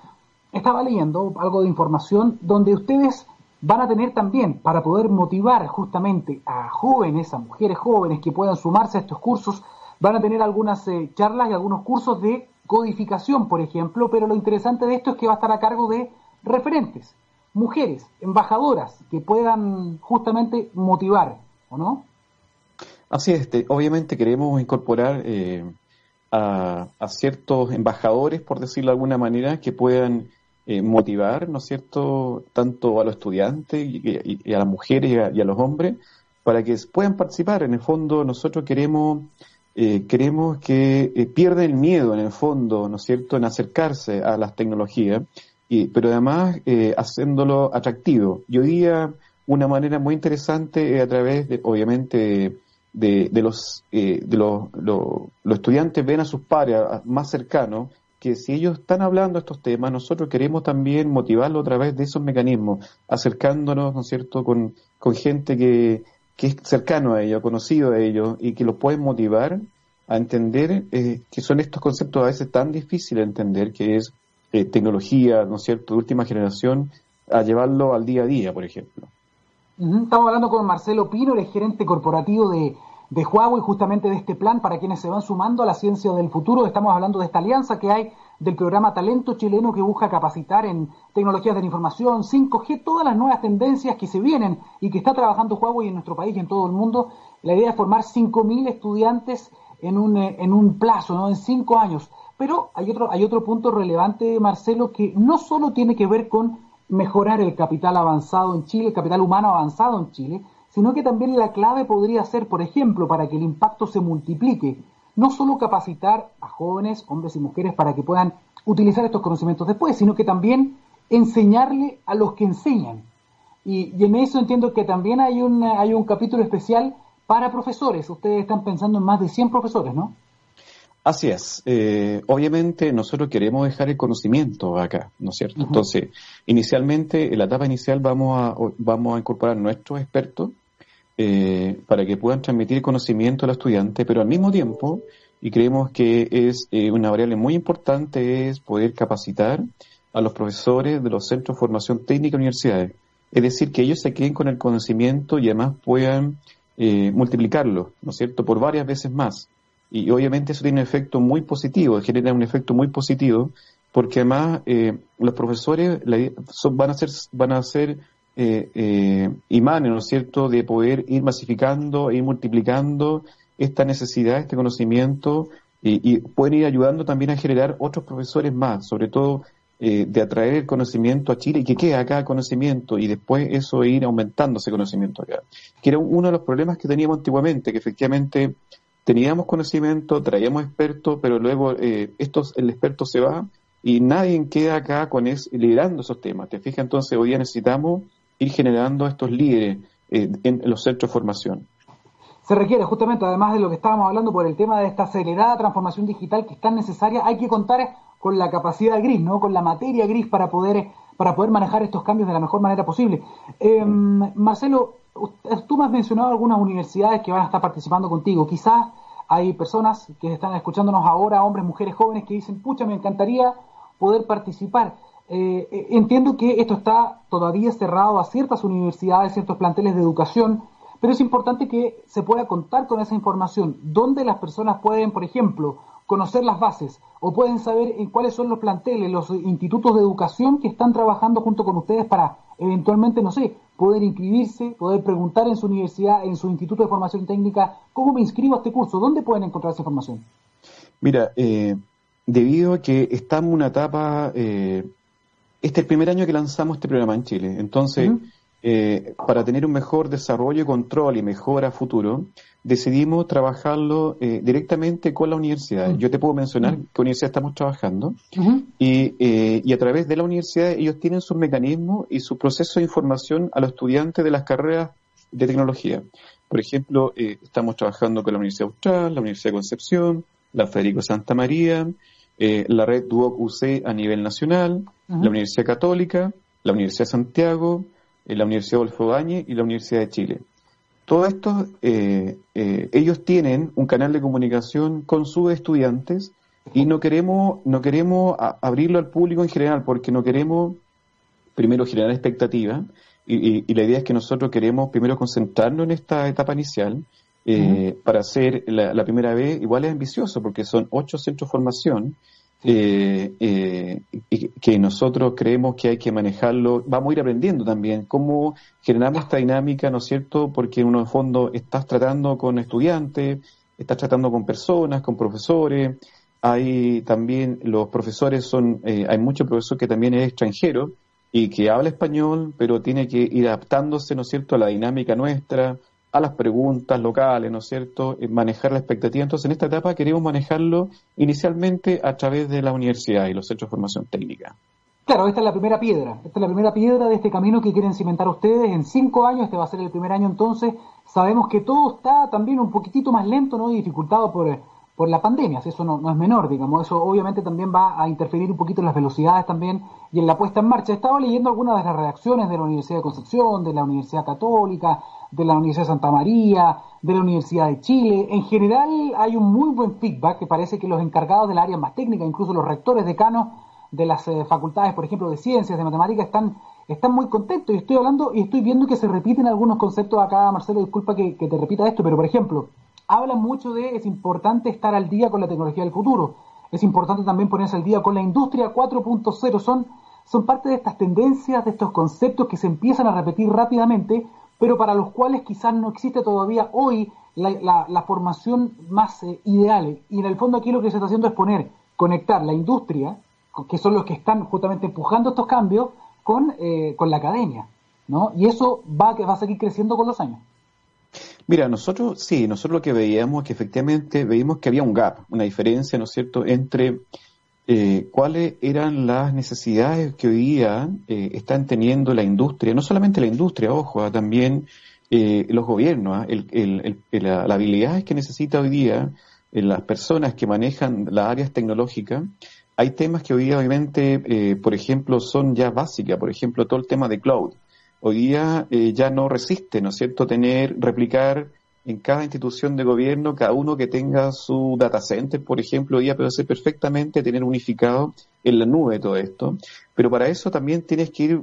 Speaker 1: estaba leyendo algo de información donde ustedes van a tener también, para poder motivar justamente a jóvenes, a mujeres jóvenes que puedan sumarse a estos cursos, van a tener algunas eh, charlas y algunos cursos de codificación, por ejemplo, pero lo interesante de esto es que va a estar a cargo de referentes, mujeres, embajadoras, que puedan justamente motivar, ¿o no?
Speaker 2: Así es, este, obviamente queremos incorporar eh, a, ciertos embajadores, por decirlo de alguna manera, que puedan eh, motivar, ¿no es cierto?, tanto a los estudiantes y, a las mujeres y a, los hombres, para que puedan participar. En el fondo, nosotros queremos eh, queremos que eh, pierda el miedo en el fondo, ¿no es cierto?, en acercarse a las tecnologías, y, pero además eh, haciéndolo atractivo. Y hoy día una manera muy interesante es a través, de, obviamente, de, de los, de los, los, estudiantes ven a sus pares más cercanos que si ellos están hablando estos temas, nosotros queremos también motivarlo a través de esos mecanismos, acercándonos, ¿no es cierto?, con, con gente que, que es cercano a ellos, conocido a ellos y que los puede motivar a entender eh, que son estos conceptos a veces tan difíciles de entender, que es eh, tecnología, ¿no es cierto?, de última generación, a llevarlo al día a día, por ejemplo.
Speaker 1: Estamos hablando con Marcelo Pino, el gerente corporativo de, de Huawei, justamente de este plan para quienes se van sumando a la ciencia del futuro. Estamos hablando de esta alianza que hay del programa Talento Chileno que busca capacitar en tecnologías de la información, 5G, todas las nuevas tendencias que se vienen y que está trabajando Huawei en nuestro país y en todo el mundo. La idea es formar 5.000 estudiantes en un, eh, en un plazo, ¿no? en cinco años. Pero hay otro, hay otro punto relevante, Marcelo, que no solo tiene que ver con mejorar el capital avanzado en Chile, el capital humano avanzado en Chile, sino que también la clave podría ser, por ejemplo, para que el impacto se multiplique, no solo capacitar a jóvenes, hombres y mujeres, para que puedan utilizar estos conocimientos después, sino que también enseñarle a los que enseñan. Y, en eso entiendo que también hay un, hay un capítulo especial para profesores. Ustedes están pensando en más de 100 profesores, ¿no?
Speaker 2: Así es. Eh, obviamente nosotros queremos dejar el conocimiento acá, ¿no es cierto? Entonces, inicialmente, en la etapa inicial vamos a, vamos a incorporar nuestros expertos eh, para que puedan transmitir conocimiento al estudiante, pero al mismo tiempo, y creemos que es eh, una variable muy importante, es poder capacitar a los profesores de los centros de formación técnica de universidades. es decir, que ellos se queden con el conocimiento y además puedan eh, multiplicarlo, ¿no es cierto?, por varias veces más. Y obviamente eso tiene un efecto muy positivo, genera un efecto muy positivo, porque además eh, los profesores van a ser, van a ser eh, eh, imanes, ¿no es cierto?, de poder ir masificando e ir multiplicando esta necesidad, este conocimiento, y, pueden ir ayudando también a generar otros profesores más, sobre todo eh, de atraer el conocimiento a Chile y que quede acá conocimiento y después eso ir aumentando ese conocimiento acá. Que era uno de los problemas que teníamos antiguamente, que efectivamente teníamos conocimiento, traíamos expertos, pero luego eh, estos, el experto se va y nadie queda acá con es, liderando esos temas. ¿Te fijas? Entonces hoy día necesitamos ir generando estos líderes eh, en los centros de formación.
Speaker 1: Se requiere justamente, además de lo que estábamos hablando por el tema de esta acelerada transformación digital que es tan necesaria, hay que contar con la capacidad gris, ¿no? Con la materia gris para poder para poder manejar estos cambios de la mejor manera posible. Em, Marcelo, tú me has mencionado algunas universidades que van a estar participando contigo. Quizás hay personas que están escuchándonos ahora, hombres, mujeres jóvenes, que dicen, pucha, me encantaría poder participar. Eh, eh, entiendo que esto está todavía cerrado a ciertas universidades, ciertos planteles de educación, pero es importante que se pueda contar con esa información, donde las personas pueden, por ejemplo, conocer las bases o pueden saber en cuáles son los planteles, los institutos de educación que están trabajando junto con ustedes para eventualmente, no sé, poder inscribirse, poder preguntar en su universidad, en su instituto de formación técnica, ¿cómo me inscribo a este curso? ¿Dónde pueden encontrar esa información?
Speaker 2: Mira, eh, debido a que estamos en una etapa, eh, este es el primer año que lanzamos este programa en Chile, entonces, eh, para tener un mejor desarrollo, control y mejora futuro, decidimos trabajarlo eh, directamente con la universidad. Yo te puedo mencionar qué universidad estamos trabajando. Y, eh, y, a través de la universidad ellos tienen sus mecanismos y su proceso de información a los estudiantes de las carreras de tecnología. Por ejemplo, estamos trabajando con la Universidad Austral, la Universidad de Concepción, la Federico Santa María, la red Duoc UC a nivel nacional, la Universidad Católica, la Universidad de Santiago, la Universidad Adolfo Bañe y la Universidad de Chile. Todo esto, eh, eh, ellos tienen un canal de comunicación con sus estudiantes y no queremos, no queremos abrirlo al público en general porque no queremos primero generar expectativa y, la idea es que nosotros queremos primero concentrarnos en esta etapa inicial eh, para hacer la, la, primera vez igual es ambicioso porque son ocho centros de formación eh, eh, que nosotros creemos que hay que manejarlo, vamos a ir aprendiendo también cómo generamos esta dinámica, ¿no es cierto? Porque en un fondo estás tratando con estudiantes, estás tratando con personas, con profesores, hay también los profesores son, eh, hay muchos profesores que también es extranjero y que habla español, pero tiene que ir adaptándose, ¿no es cierto?, a la dinámica nuestra, a las preguntas locales, ¿no es cierto?, manejar la expectativa. Entonces, en esta etapa queremos manejarlo inicialmente a través de la universidad y los centros de formación técnica.
Speaker 1: Claro, esta es la primera piedra, esta es la primera piedra de este camino que quieren cimentar ustedes en cinco años, este va a ser el primer año entonces, sabemos que todo está también un poquitito más lento, ¿no?, y dificultado por, por la pandemia, eso no, es menor, digamos, eso obviamente también va a interferir un poquito en las velocidades también y en la puesta en marcha. Estaba leyendo algunas de las reacciones de la Universidad de Concepción, de la Universidad Católica, de la Universidad de Santa María, de la Universidad de Chile. En general hay un muy buen feedback que parece que los encargados del área más técnica, incluso los rectores decanos de las eh, facultades, por ejemplo, de ciencias, de matemáticas, están, están muy contentos. Y estoy hablando y estoy viendo que se repiten algunos conceptos acá, Marcelo, disculpa que te repita esto, pero por ejemplo, hablan mucho de es importante estar al día con la tecnología del futuro. Es importante también ponerse al día con la industria 4.0. Son, son parte de estas tendencias, de estos conceptos que se empiezan a repetir rápidamente pero para los cuales quizás no existe todavía hoy la, formación más eh, ideal. Y en el fondo aquí lo que se está haciendo es poner, conectar la industria, que son los que están justamente empujando estos cambios, con, eh, con la academia. ¿no? Y eso va, va a seguir creciendo con los años.
Speaker 2: Mira, nosotros sí, nosotros lo que veíamos que efectivamente veíamos que había un gap, una diferencia, ¿no es cierto?, entre eh, cuáles eran las necesidades que hoy día eh, están teniendo la industria, no solamente la industria, ojo, ah, también eh, los gobiernos, ah, la, habilidad que necesita hoy día las personas que manejan las áreas tecnológicas. Hay temas que hoy día obviamente, por ejemplo, son ya básicas, por ejemplo, todo el tema de cloud. Hoy día ya no resiste, ¿no es cierto?, tener, replicar en cada institución de gobierno, cada uno que tenga su data center, por ejemplo, ya puede ser perfectamente tener unificado en la nube todo esto. Pero para eso también tienes que ir,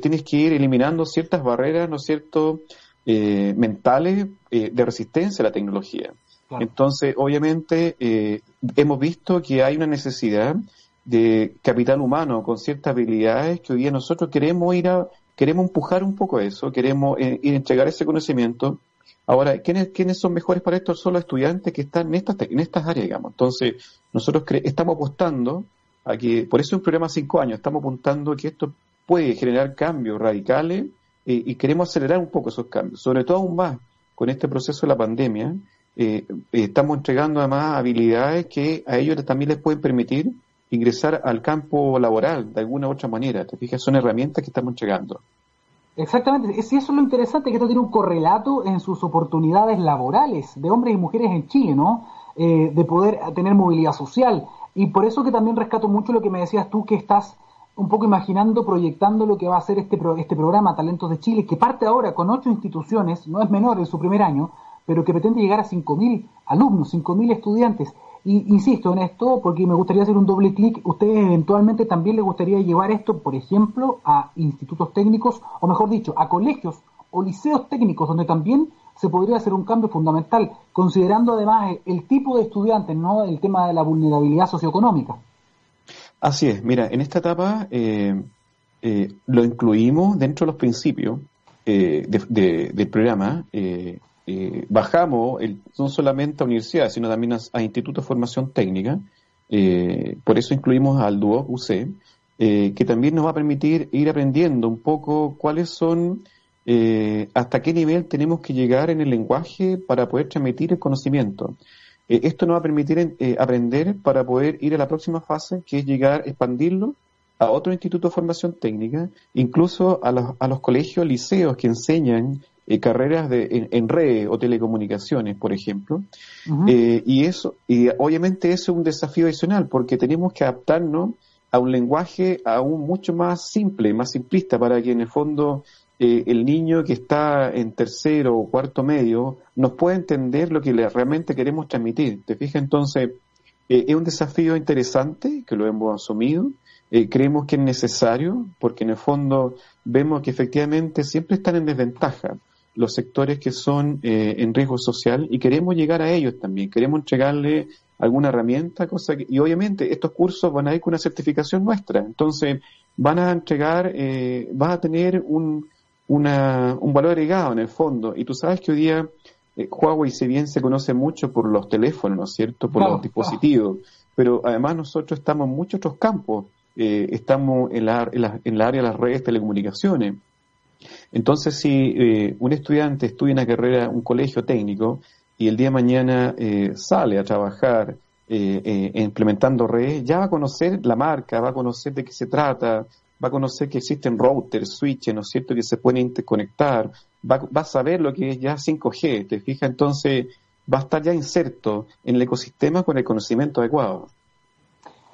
Speaker 2: tienes que ir eliminando ciertas barreras, ¿no es cierto?, eh, mentales eh, de resistencia a la tecnología. Entonces, obviamente, eh, hemos visto que hay una necesidad de capital humano con ciertas habilidades que hoy día nosotros queremos ir a, queremos empujar un poco eso, queremos a entregar ese conocimiento. Ahora, ¿quiénes, ¿quiénes son mejores para esto? Son los estudiantes que están en estas, en estas áreas, digamos. Entonces, nosotros estamos apostando a que, por eso es un programa de cinco años, estamos apuntando a que esto puede generar cambios radicales y queremos acelerar un poco esos cambios, sobre todo aún más con este proceso de la pandemia. Eh, estamos entregando además habilidades que a ellos también les pueden permitir ingresar al campo laboral de alguna u otra manera. ¿Te fijas? Son herramientas que estamos entregando.
Speaker 1: Exactamente, si eso es lo interesante, que esto tiene un correlato en sus oportunidades laborales de hombres y mujeres en Chile, ¿no? Eh, de poder tener movilidad social. Y por eso que también rescato mucho lo que me decías tú, que estás un poco imaginando, proyectando lo que va a ser este, este programa Talentos de Chile, que parte ahora con ocho instituciones, no es menor en su primer año, pero que pretende llegar a 5.000 alumnos, 5.000 estudiantes. Y insisto en esto porque me gustaría hacer un doble clic. Ustedes eventualmente también les gustaría llevar esto, por ejemplo, a institutos técnicos, o mejor dicho, a colegios o liceos técnicos, donde también se podría hacer un cambio fundamental, considerando además el tipo de estudiantes, no el tema de la vulnerabilidad socioeconómica.
Speaker 2: Así es, mira, en esta etapa eh, eh, lo incluimos dentro de los principios eh, del programa. Bajamos no solamente a universidades, sino también a, institutos de formación técnica. por eso incluimos al DUO UC, que también nos va a permitir ir aprendiendo un poco cuáles son, hasta qué nivel tenemos que llegar en el lenguaje para poder transmitir el conocimiento. Eh, esto nos va a permitir eh, aprender para poder ir a la próxima fase, que es llegar, expandirlo a otro instituto de formación técnica, incluso a los, a los colegios, liceos que enseñan eh, carreras de, en, red o telecomunicaciones, por ejemplo. y eso, y obviamente eso es un desafío adicional, porque tenemos que adaptarnos a un lenguaje aún mucho más simple, más simplista, para que en el fondo eh, el niño que está en tercero o cuarto medio nos puede entender lo que le realmente queremos transmitir. ¿Te fijas? Entonces, eh, es un desafío interesante que lo hemos asumido. Eh, creemos que es necesario porque en el fondo vemos que efectivamente siempre están en desventaja los sectores que son en riesgo social y queremos llegar a ellos también. Queremos entregarle alguna herramienta, cosa y obviamente estos cursos van a ir con una certificación nuestra. Entonces, van a entregar, eh, vas a tener un, un valor agregado en el fondo. Y tú sabes que hoy día eh, Huawei, si bien se conoce mucho por los teléfonos, ¿no es cierto?, por los dispositivos, pero además nosotros estamos en muchos otros campos. Eh, estamos en la, en, la, área de las redes telecomunicaciones. Entonces, si eh, un estudiante estudia una carrera, un colegio técnico, y el día de mañana sale a trabajar implementando redes, ya va a conocer la marca, va a conocer de qué se trata, va a conocer que existen routers, switches, ¿no es cierto?, que se pueden interconectar, va, va a saber lo que es ya 5G, ¿te fijas? Entonces va a estar ya inserto en el ecosistema con el conocimiento adecuado.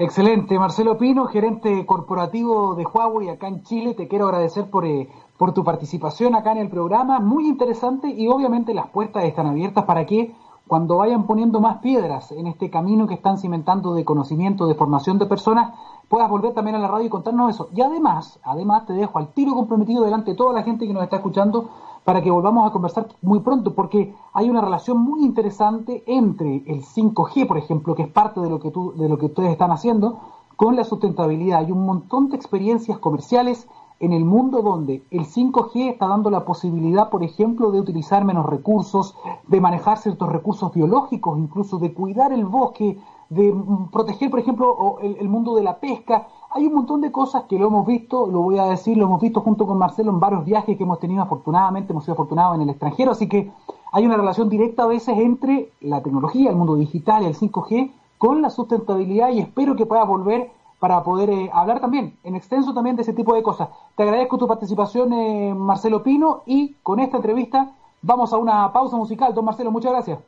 Speaker 1: Excelente, Marcelo Pino, gerente corporativo de Huawei acá en Chile, te quiero agradecer por, eh, por tu participación acá en el programa, muy interesante y obviamente las puertas están abiertas para que cuando vayan poniendo más piedras en este camino que están cimentando de conocimiento, de formación de personas, puedas volver también a la radio y contarnos eso. Y además, además te dejo al tiro comprometido delante de toda la gente que nos está escuchando para que volvamos a conversar muy pronto, porque hay una relación muy interesante entre el 5G, por ejemplo, que es parte de lo que tú, de lo que ustedes están haciendo, con la sustentabilidad. Hay un montón de experiencias comerciales en el mundo donde el 5G está dando la posibilidad, por ejemplo, de utilizar menos recursos, de manejar ciertos recursos biológicos, incluso de cuidar el bosque, de proteger, por ejemplo, el, mundo de la pesca. Hay un montón de cosas que lo hemos visto, lo voy a decir, lo hemos visto junto con Marcelo en varios viajes que hemos tenido afortunadamente, hemos sido afortunados en el extranjero, así que hay una relación directa a veces entre la tecnología, el mundo digital y el 5G con la sustentabilidad y espero que pueda volver para poder eh, hablar también, en extenso también de ese tipo de cosas. Te agradezco tu participación, eh, Marcelo Pino, y con esta entrevista vamos a una pausa musical. Don Marcelo, muchas gracias.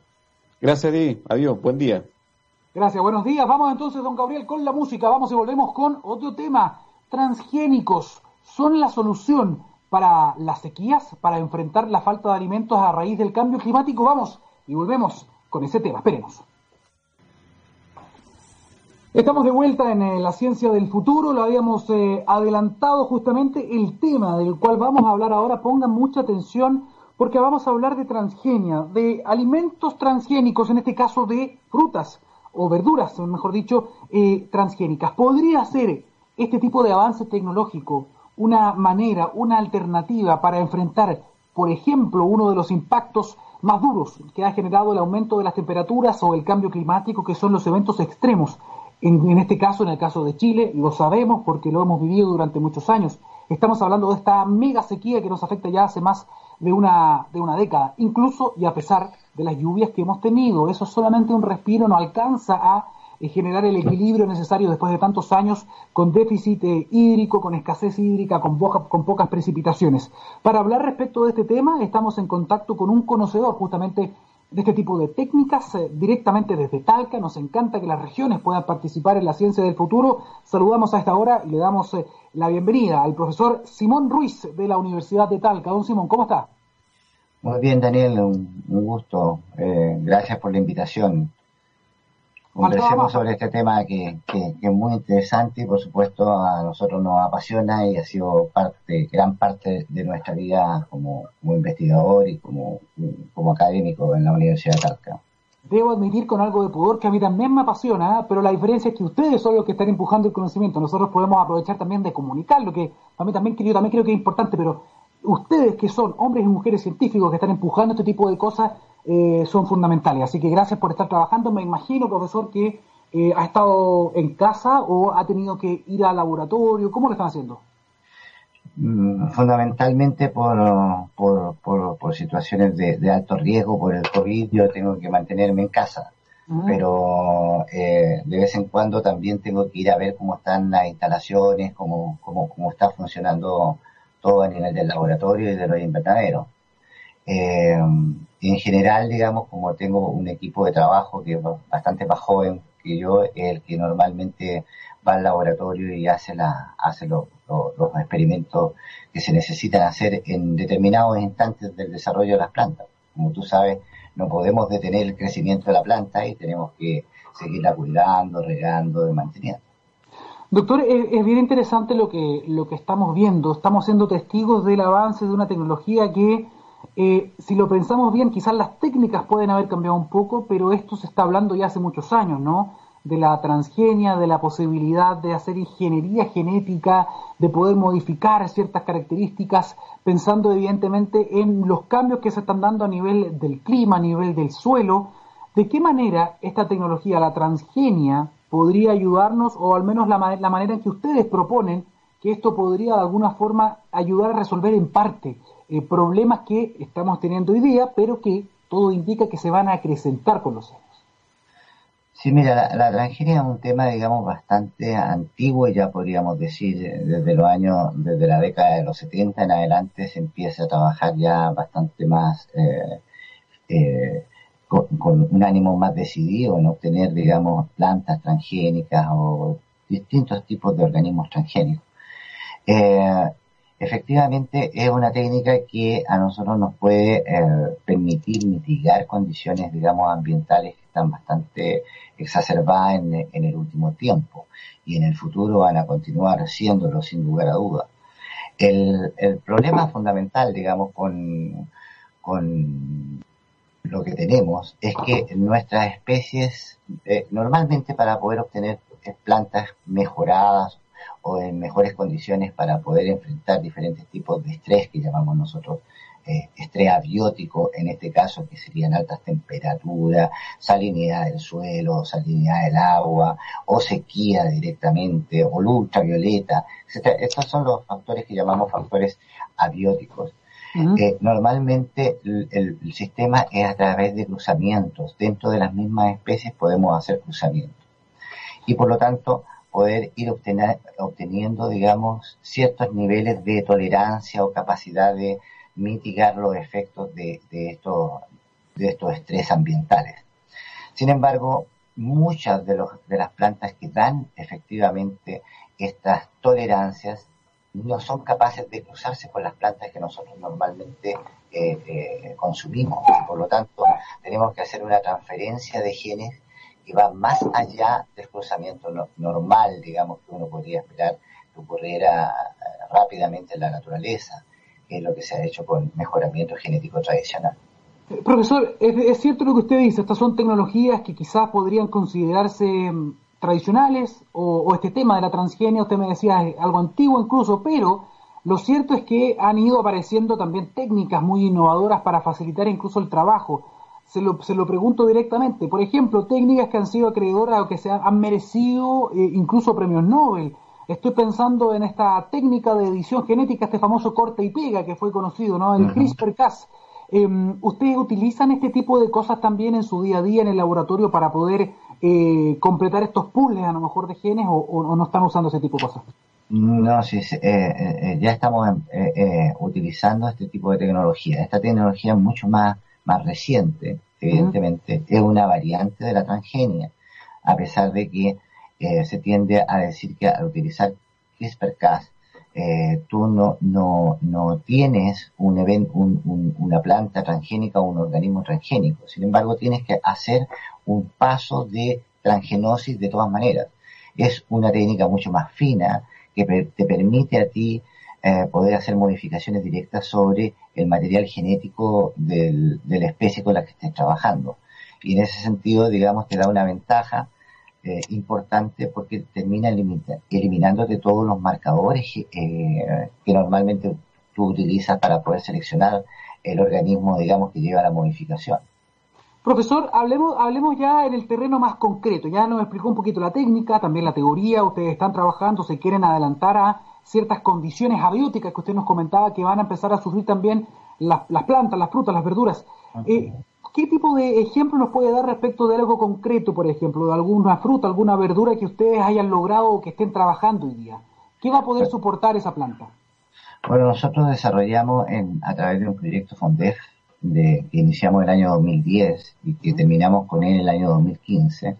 Speaker 2: Gracias a ti, adiós, buen día.
Speaker 1: Gracias, buenos días. Vamos entonces, don Gabriel, con la música. Vamos y volvemos con otro tema. Transgénicos son la solución para las sequías, para enfrentar la falta de alimentos a raíz del cambio climático. Vamos y volvemos con ese tema. Esperemos. Estamos de vuelta en eh, la ciencia del futuro, lo habíamos eh, adelantado justamente el tema del cual vamos a hablar ahora. Pongan mucha atención porque vamos a hablar de transgenia, de alimentos transgénicos, en este caso de frutas o verduras, mejor dicho, eh, transgénicas. ¿Podría ser este tipo de avance tecnológico una manera, una alternativa para enfrentar, por ejemplo, uno de los impactos más duros que ha generado el aumento de las temperaturas o el cambio climático, que son los eventos extremos en, este caso, en el caso de Chile, lo sabemos porque lo hemos vivido durante muchos años. Estamos hablando de esta mega sequía que nos afecta ya hace más de una, de una década, incluso y a pesar de las lluvias que hemos tenido. Eso solamente un respiro no alcanza a eh, generar el equilibrio necesario después de tantos años con déficit eh, hídrico, con escasez hídrica, con, con pocas precipitaciones. Para hablar respecto de este tema, estamos en contacto con un conocedor justamente de este tipo de técnicas eh, directamente desde Talca. Nos encanta que las regiones puedan participar en la ciencia del futuro. Saludamos a esta hora y le damos la bienvenida al profesor Simón Ruiz de la Universidad de Talca. Don Simón, ¿cómo está?
Speaker 3: Muy bien, Daniel, un, gusto. Eh, gracias por la invitación. Conversemos sobre este tema que, es muy interesante y por supuesto a nosotros nos apasiona y ha sido parte, gran parte de nuestra vida como, investigador y como, como académico en la Universidad de Talca.
Speaker 1: Debo admitir con algo de pudor que a mí también me apasiona, pero la diferencia es que ustedes son los que están empujando el conocimiento. Nosotros podemos aprovechar también de comunicar lo que a mí también, yo también creo que es importante, pero ustedes que son hombres y mujeres científicos que están empujando este tipo de cosas, eh, son fundamentales. Así que gracias por estar trabajando. Me imagino, profesor, que eh, ha estado en casa o ha tenido que ir al laboratorio. ¿Cómo lo están haciendo?
Speaker 3: Mm, fundamentalmente por, por, por, situaciones de, alto riesgo, por el COVID, yo tengo que mantenerme en casa. Pero eh, de vez en cuando también tengo que ir a ver cómo están las instalaciones, cómo, cómo, cómo está funcionando todo a nivel del laboratorio y de los invernaderos. Eh, en general, digamos, como tengo un equipo de trabajo que es bastante más joven que yo, el que normalmente va al laboratorio y hace, los experimentos que se necesitan hacer en determinados instantes del desarrollo de las plantas. Como tú sabes, no podemos detener el crecimiento de la planta y tenemos que seguirla cuidando, regando y manteniendo.
Speaker 1: Doctor, es, bien interesante lo que, lo que estamos viendo. Estamos siendo testigos del avance de una tecnología que eh, si lo pensamos bien, quizás las técnicas pueden haber cambiado un poco, pero esto se está hablando ya hace muchos años, ¿no? De la transgenia, de la posibilidad de hacer ingeniería genética, de poder modificar ciertas características, pensando evidentemente en los cambios que se están dando a nivel del clima, a nivel del suelo. ¿De qué manera esta tecnología, la transgenia, podría ayudarnos, o al menos la, manera en que ustedes proponen que esto podría de alguna forma ayudar a resolver en parte eh, problemas que estamos teniendo hoy día, pero que todo indica que se van a acrecentar con los años.
Speaker 3: Sí, mira, la, la es un tema, digamos, bastante antiguo, ya podríamos decir, desde los años, desde la década de los 70 en adelante se empieza a trabajar ya bastante más, eh, eh, con, un ánimo más decidido en obtener, digamos, plantas transgénicas o distintos tipos de organismos transgénicos. Eh, efectivamente es una técnica que a nosotros nos puede eh, permitir mitigar condiciones, digamos, ambientales que están bastante exacerbadas en, el último tiempo y en el futuro van a continuar siéndolo sin lugar a dudas. El, problema fundamental, digamos, con, con lo que tenemos es que nuestras especies, eh, normalmente para poder obtener plantas mejoradas o en mejores condiciones para poder enfrentar diferentes tipos de estrés que llamamos nosotros eh, estrés abiótico, en este caso que serían altas temperaturas, salinidad del suelo, salinidad del agua, o sequía directamente, o ultravioleta, etc. Estos son los factores que llamamos factores abióticos. Eh, normalmente el, sistema es a través de cruzamientos. Dentro de las mismas especies podemos hacer cruzamientos. Y por lo tanto, poder ir obteniendo, digamos, ciertos niveles de tolerancia o capacidad de mitigar los efectos de, estos, de estos estrés ambientales. Sin embargo, muchas de, los, de las plantas que dan efectivamente estas tolerancias no son capaces de cruzarse con las plantas que nosotros normalmente eh, eh, consumimos. Por lo tanto, tenemos que hacer una transferencia de genes que va más allá del cruzamiento normal, digamos, que uno podría esperar que ocurriera eh, rápidamente en la naturaleza, que es lo que se ha hecho con mejoramiento genético tradicional.
Speaker 1: Profesor, es, cierto lo que usted dice, estas son tecnologías que quizás podrían considerarse mm, tradicionales o, este tema de la transgenia, usted me decía, es algo antiguo incluso, pero lo cierto es que han ido apareciendo también técnicas muy innovadoras para facilitar incluso el trabajo. Se lo, se lo pregunto directamente. Por ejemplo, técnicas que han sido acreedoras o que se han, merecido eh, incluso premios Nobel. Estoy pensando en esta técnica de edición genética, este famoso corte y pega que fue conocido, ¿no? El CRISPR-Cas. Em, ¿Ustedes utilizan este tipo de cosas también en su día a día en el laboratorio para poder eh, completar estos puzzles a lo mejor de genes o, no están usando ese tipo de cosas?
Speaker 3: No, sí, eh, eh, ya estamos utilizando este tipo de tecnología. Esta tecnología es mucho más, más reciente, evidentemente, es una variante de la transgenia, a pesar de que se tiende a decir que al utilizar CRISPR-Cas eh, tú no, no, no tienes un evento, un, una planta transgénica o un organismo transgénico. Sin embargo, tienes que hacer un paso de transgenosis de todas maneras. Es una técnica mucho más fina que te permite a ti eh, poder hacer modificaciones directas sobre el material genético del, de la especie con la que estés trabajando. Y en ese sentido, digamos, te da una ventaja eh, importante porque termina eliminándote todos los marcadores eh, que normalmente tú utilizas para poder seleccionar el organismo, digamos, que lleva la modificación.
Speaker 1: Profesor, hablemos, hablemos ya en el terreno más concreto. Ya nos explicó un poquito la técnica, también la teoría. Ustedes están trabajando, se quieren adelantar a ciertas condiciones abióticas que usted nos comentaba que van a empezar a sufrir también las, plantas, las frutas, las verduras. Eh, ¿Qué tipo de ejemplo nos puede dar respecto de algo concreto, por ejemplo, de alguna fruta, alguna verdura que ustedes hayan logrado o que estén trabajando hoy día? ¿Qué va a poder soportar esa planta?
Speaker 3: Bueno, nosotros desarrollamos en, a través de un proyecto FONDEF de, que iniciamos el año 2010 y que terminamos con él el año 2015,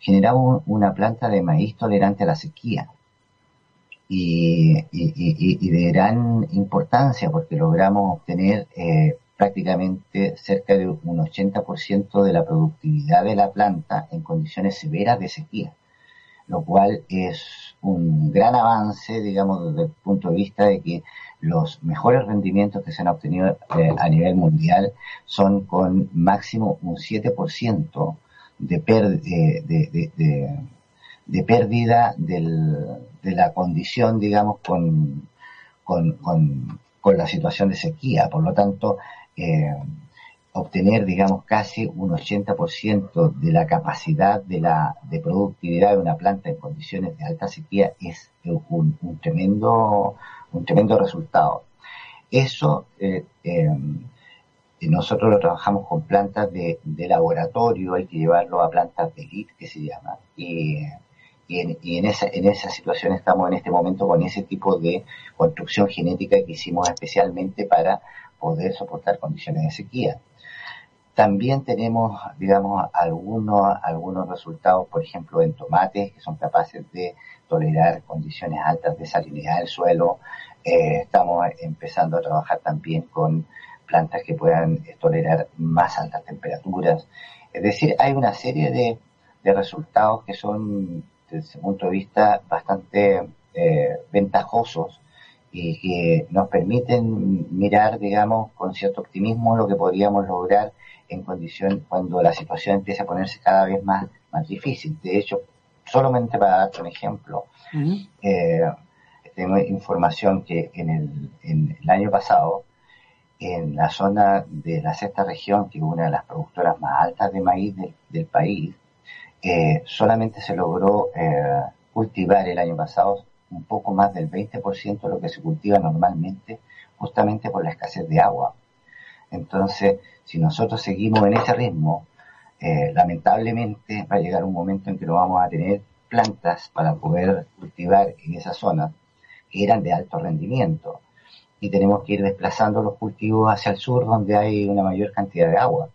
Speaker 3: generamos una planta de maíz tolerante a la sequía. Y, de gran importancia porque logramos obtener eh, prácticamente cerca de un 80% de la productividad de la planta en condiciones severas de sequía, lo cual es un gran avance, digamos, desde el punto de vista de que los mejores rendimientos que se han obtenido eh, a nivel mundial son con máximo un 7% de, de, de, pérdida de la condición, digamos, con, con, con, con la situación de sequía. Por lo tanto, eh, obtener, digamos, casi un 80% de la capacidad de la de productividad de una planta en condiciones de alta sequía es un, tremendo un tremendo resultado. Eso eh, eh, nosotros lo trabajamos con plantas de, laboratorio, hay que llevarlo a plantas de elite que se llama y, en, y en, esa, en esa situación estamos en este momento con ese tipo de construcción genética que hicimos especialmente para poder soportar condiciones de sequía. También tenemos, digamos, algunos, algunos resultados, por ejemplo, en tomates que son capaces de tolerar condiciones altas de salinidad del suelo. Eh, estamos empezando a trabajar también con plantas que puedan tolerar más altas temperaturas. Es decir, hay una serie de, resultados que son, desde ese punto de vista, bastante eh, ventajosos y que nos permiten mirar, digamos, con cierto optimismo lo que podríamos lograr en condición cuando la situación empiece a ponerse cada vez más, más difícil. De hecho, solamente para darte un ejemplo, eh, tengo información que en el, en el año pasado, en la zona de la sexta región, que es una de las productoras más altas de maíz del, país, eh, solamente se logró eh, cultivar el año pasado un poco más del 20% de lo que se cultiva normalmente, justamente por la escasez de agua. Entonces, si nosotros seguimos en ese ritmo, eh, lamentablemente va a llegar un momento en que no vamos a tener plantas para poder cultivar en esa zona que eran de alto rendimiento y tenemos que ir desplazando los cultivos hacia el sur donde hay una mayor cantidad de agua.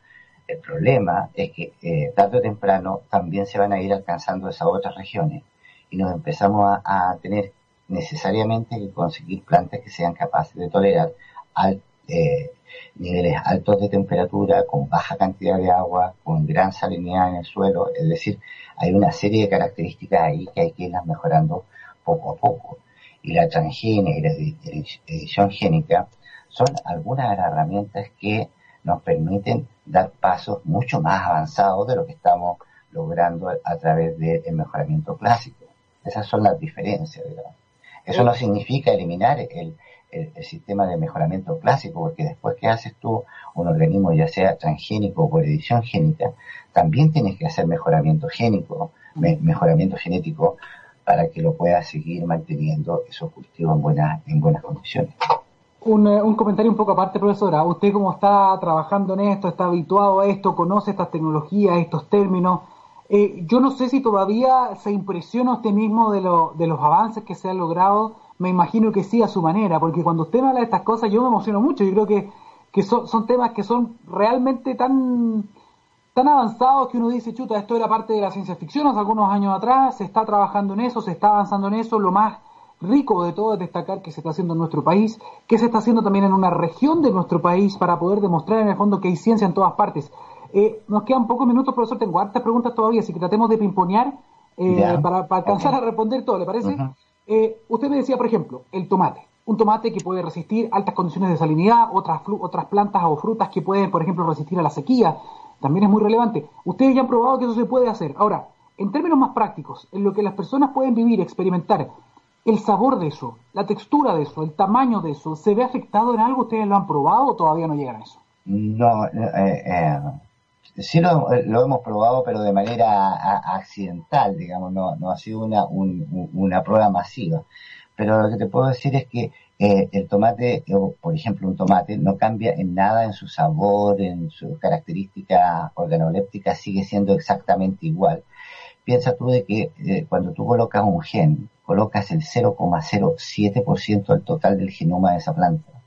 Speaker 3: El problema es que eh, tarde o temprano también se van a ir alcanzando esas otras regiones y nos empezamos a, tener necesariamente que conseguir plantas que sean capaces de tolerar al, eh, niveles altos de temperatura, con baja cantidad de agua, con gran salinidad en el suelo. Es decir, hay una serie de características ahí que hay que irlas mejorando poco a poco. Y la transgenia y la edición génica son algunas de las herramientas que nos permiten dar pasos mucho más avanzados de lo que estamos logrando a través del mejoramiento clásico. Esas son las diferencias, Eso no significa eliminar el, el, sistema de mejoramiento clásico, porque después que haces tú un organismo, ya sea transgénico o por edición génica, también tienes que hacer mejoramiento génico, mejoramiento genético, para que lo puedas seguir manteniendo esos cultivos en buenas, en buenas condiciones.
Speaker 1: Un, eh, un, comentario un poco aparte, profesora. Usted como está trabajando en esto, está habituado a esto, conoce estas tecnologías, estos términos. Eh, yo no sé si todavía se impresiona usted mismo de, lo, de los avances que se han logrado me imagino que sí a su manera, porque cuando usted me habla de estas cosas yo me emociono mucho, yo creo que, son, son temas que son realmente tan, tan avanzados que uno dice, chuta, esto era parte de la ciencia ficción hace algunos años atrás, se está trabajando en eso, se está avanzando en eso, lo más rico de todo es destacar que se está haciendo en nuestro país, que se está haciendo también en una región de nuestro país para poder demostrar en el fondo que hay ciencia en todas partes. Eh, nos quedan pocos minutos, profesor, tengo hartas preguntas todavía, así que tratemos de pimponear eh, para, alcanzar a responder todo, ¿le parece? Eh, usted me decía, por ejemplo, el tomate. Un tomate que puede resistir altas condiciones de salinidad, otras, otras plantas o frutas que pueden, por ejemplo, resistir a la sequía. También es muy relevante. Ustedes ya han probado que eso se puede hacer. Ahora, en términos más prácticos, en lo que las personas pueden vivir, experimentar, el sabor de eso, la textura de eso, el tamaño de eso, ¿se ve afectado en algo? ¿Ustedes lo han probado o todavía no llegan a eso?
Speaker 3: No, eh, eh, sí lo, hemos probado, pero de manera accidental, digamos, no, no ha sido una, una prueba masiva. Pero lo que te puedo decir es que eh, el tomate, por ejemplo, un tomate no cambia en nada en su sabor, en sus características organolépticas, sigue siendo exactamente igual. Piensa tú de que eh, cuando tú colocas un gen, colocas el 0,07% del total del genoma de esa planta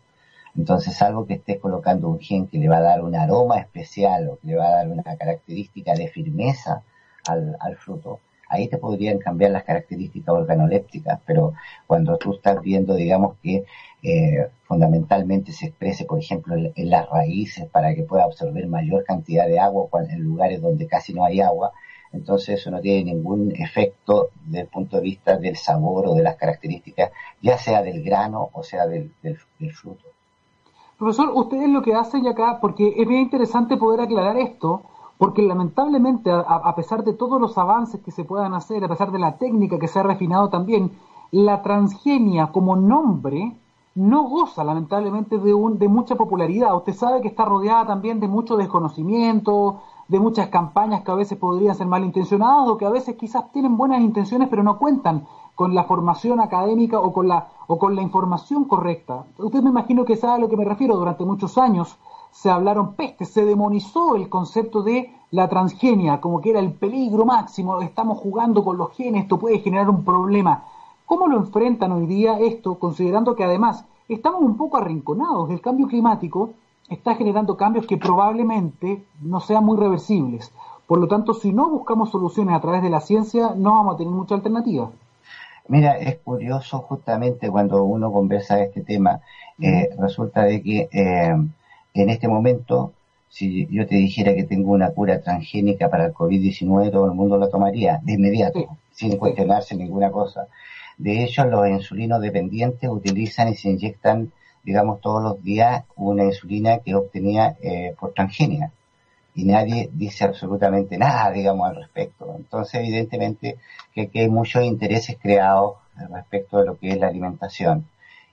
Speaker 3: entonces, algo que estés colocando un gen que le va a dar un aroma especial o que le va a dar una característica de firmeza al, fruto, ahí te podrían cambiar las características organolépticas, pero cuando tú estás viendo, digamos, que eh, fundamentalmente se exprese, por ejemplo, en, las raíces para que pueda absorber mayor cantidad de agua en lugares donde casi no hay agua, entonces eso no tiene ningún efecto desde el punto de vista del sabor o de las características, ya sea del grano o sea del fruto.
Speaker 1: Profesor, ustedes lo que hacen acá, porque es bien interesante poder aclarar esto, porque lamentablemente, a, pesar de todos los avances que se puedan hacer, a pesar de la técnica que se ha refinado también, la transgenia como nombre no goza lamentablemente de, un, de mucha popularidad. Usted sabe que está rodeada también de mucho desconocimiento, de muchas campañas que a veces podrían ser malintencionadas o que a veces quizás tienen buenas intenciones pero no cuentan con la formación académica o con la, o con la información correcta. Usted me imagino que sabe a lo que me refiero. Durante muchos años se hablaron pestes, se demonizó el concepto de la transgenia, como que era el peligro máximo, estamos jugando con los genes, esto puede generar un problema. ¿Cómo lo enfrentan hoy día esto, considerando que además estamos un poco arrinconados? El cambio climático está generando cambios que probablemente no sean muy reversibles. Por lo tanto, si no buscamos soluciones a través de la ciencia, no vamos a tener mucha alternativa.
Speaker 3: Mira, es curioso justamente cuando uno conversa de este tema, eh, resulta de que eh, en este momento, si yo te dijera que tengo una cura transgénica para el COVID-19, todo el mundo la tomaría de inmediato, sin cuestionarse ninguna cosa. De hecho, los insulinos dependientes utilizan y se inyectan, digamos, todos los días una insulina que obtenía eh, por transgenia y nadie dice absolutamente nada, digamos, al respecto. Entonces, evidentemente que, hay muchos intereses creados respecto de lo que es la alimentación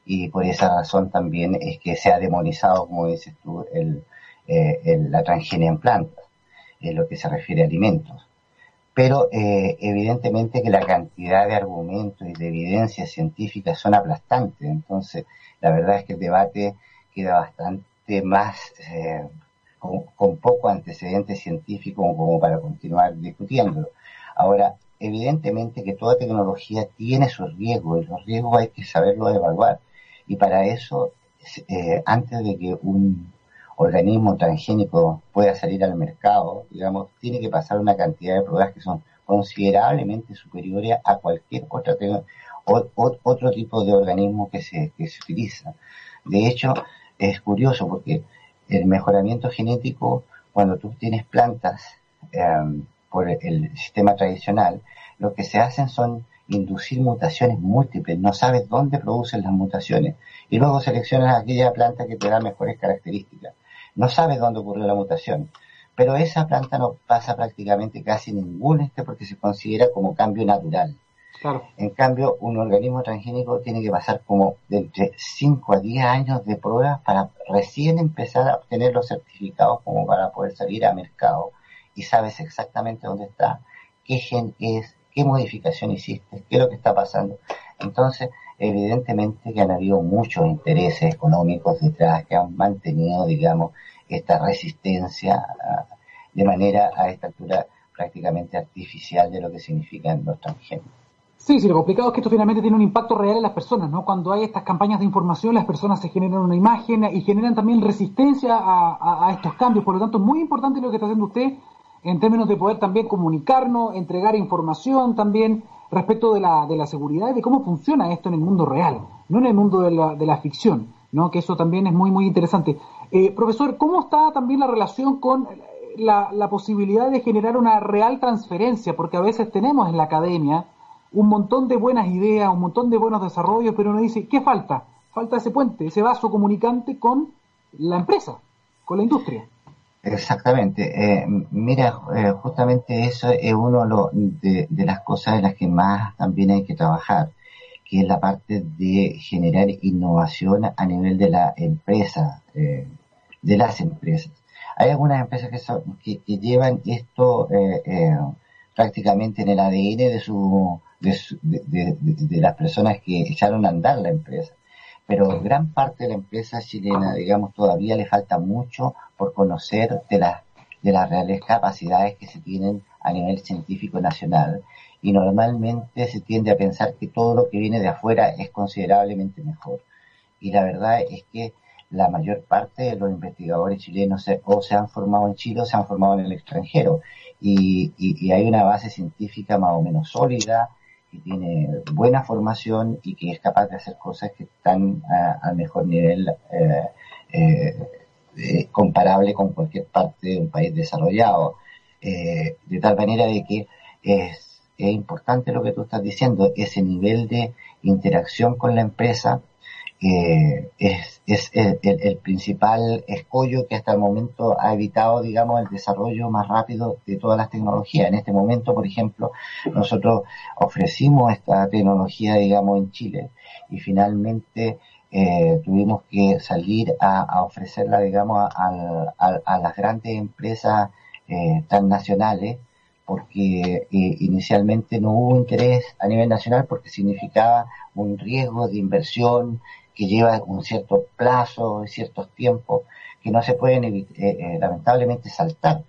Speaker 3: y por esa razón también es que se ha demonizado, como dices tú, el, eh, la transgenia en plantas, en lo que se refiere a alimentos. Pero eh, evidentemente que la cantidad de argumentos y de evidencias científicas son aplastantes, entonces la verdad es que el debate queda bastante más eh, con, poco antecedente científico como para continuar discutiéndolo. Ahora, evidentemente que toda tecnología tiene sus riesgos y los riesgos hay que saberlo evaluar. Y para eso, eh, antes de que un organismo transgénico pueda salir al mercado, digamos, tiene que pasar una cantidad de pruebas que son considerablemente superiores a cualquier otra otro tipo de organismo que se, que se utiliza. De hecho, es curioso porque el mejoramiento genético, cuando tú tienes plantas em, por el sistema tradicional, lo que se hacen son inducir mutaciones múltiples, no sabes dónde producen las mutaciones y luego seleccionas aquella planta que te da mejores características. No sabes dónde ocurrió la mutación, pero esa planta no pasa prácticamente casi ningún este porque se considera como cambio natural. En cambio, un organismo transgénico tiene que pasar como de entre 5 a 10 años de pruebas para recién empezar a obtener los certificados como para poder salir a mercado y sabes exactamente dónde está, qué gen es, qué modificación hiciste, qué es lo que está pasando. Entonces, evidentemente que han habido muchos intereses económicos detrás que han mantenido, digamos, esta resistencia ah, de manera a esta altura prácticamente artificial de lo que significan los transgénicos.
Speaker 1: Sí, sí, lo complicado es que esto finalmente tiene un impacto real en las personas, ¿no? Cuando hay estas campañas de información, las personas se generan una imagen y generan también resistencia a, estos cambios. Por lo tanto, es muy importante lo que está haciendo usted en términos de poder también comunicarnos, entregar información también respecto de la, de la seguridad y de cómo funciona esto en el mundo real, no en el mundo de la, de la ficción, ¿no? Que eso también es muy, muy interesante. Eh, profesor, ¿cómo está también la relación con la, la posibilidad de generar una real transferencia? Porque a veces tenemos en la academia un montón de buenas ideas, un montón de buenos desarrollos, pero uno dice, ¿qué falta? Falta ese puente, ese vaso comunicante con la empresa, con la industria.
Speaker 3: Exactamente. Eh, mira, eh, justamente eso es uno de, las cosas en las que más también hay que trabajar, que es la parte de generar innovación a nivel de la empresa, eh, de las empresas. Hay algunas empresas que, que llevan esto prácticamente en el ADN de su de, las personas que echaron a andar la empresa. Pero gran parte de la empresa chilena, digamos, todavía le falta mucho por conocer de las, de las reales capacidades que se tienen a nivel científico nacional. Y normalmente se tiende a pensar que todo lo que viene de afuera es considerablemente mejor. Y la verdad es que la mayor parte de los investigadores chilenos o se han formado en Chile o se han formado en el extranjero. Y, y, hay una base científica más o menos sólida que tiene buena formación y que es capaz de hacer cosas que están al mejor nivel eh, eh, eh, comparable con cualquier parte de un país desarrollado. de tal manera de que es, es importante lo que tú estás diciendo, ese nivel de interacción con la empresa eh, es, es el, principal escollo que hasta el momento ha evitado, digamos, el desarrollo más rápido de todas las tecnologías. En este momento, por ejemplo, nosotros ofrecimos esta tecnología, digamos, en Chile y finalmente eh, tuvimos que salir a, ofrecerla, digamos, a, a, las grandes empresas eh, transnacionales porque eh, inicialmente no hubo interés a nivel nacional porque significaba un riesgo de inversión que lleva un cierto plazo, ciertos tiempos, que no se pueden eh, eh, lamentablemente saltar,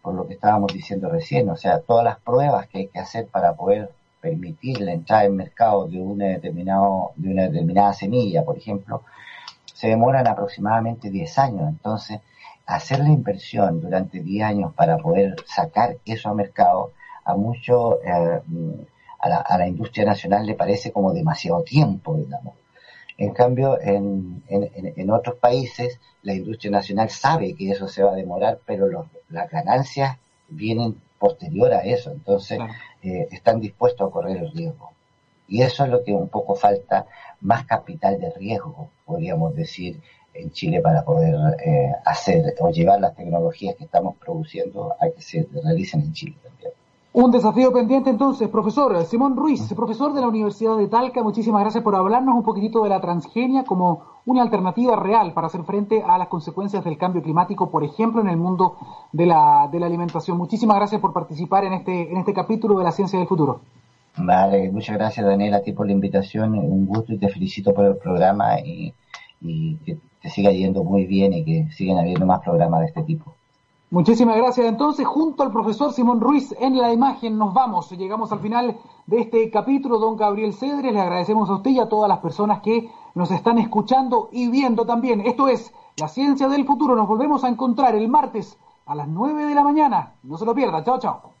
Speaker 3: por lo que estábamos diciendo recién, o sea, todas las pruebas que hay que hacer para poder permitir la entrada en mercado de una, determinado, de una determinada semilla, por ejemplo, se demoran aproximadamente 10 años. Entonces, hacer la inversión durante 10 años para poder sacar eso a mercado, a mucho, eh, a, la, a la industria nacional le parece como demasiado tiempo, digamos. En cambio, en, en, otros países, la industria nacional sabe que eso se va a demorar, pero las ganancias vienen posterior a eso. Entonces, eh, están dispuestos a correr el riesgo. Y eso es lo que un poco falta, más capital de riesgo, podríamos decir, en Chile para poder eh, hacer o llevar las tecnologías que estamos produciendo a que se realicen en Chile también.
Speaker 1: Un desafío pendiente entonces, profesor Simón Ruiz, profesor de la Universidad de Talca, muchísimas gracias por hablarnos un poquitito de la transgenia como una alternativa real para hacer frente a las consecuencias del cambio climático, por ejemplo, en el mundo de la, de la alimentación. Muchísimas gracias por participar en este, en este capítulo de la ciencia del futuro.
Speaker 3: Vale, muchas gracias Daniel a ti por la invitación, un gusto y te felicito por el programa y, y que te siga yendo muy bien y que sigan habiendo más programas de este tipo.
Speaker 1: Muchísimas gracias. Entonces, junto al profesor Simón Ruiz en la imagen, nos vamos. Llegamos al final de este capítulo, don Gabriel Cedres. Le agradecemos a usted y a todas las personas que nos están escuchando y viendo también. Esto es La Ciencia del Futuro. Nos volvemos a encontrar el martes a las 9 de la mañana. No se lo pierda. Chao, chao.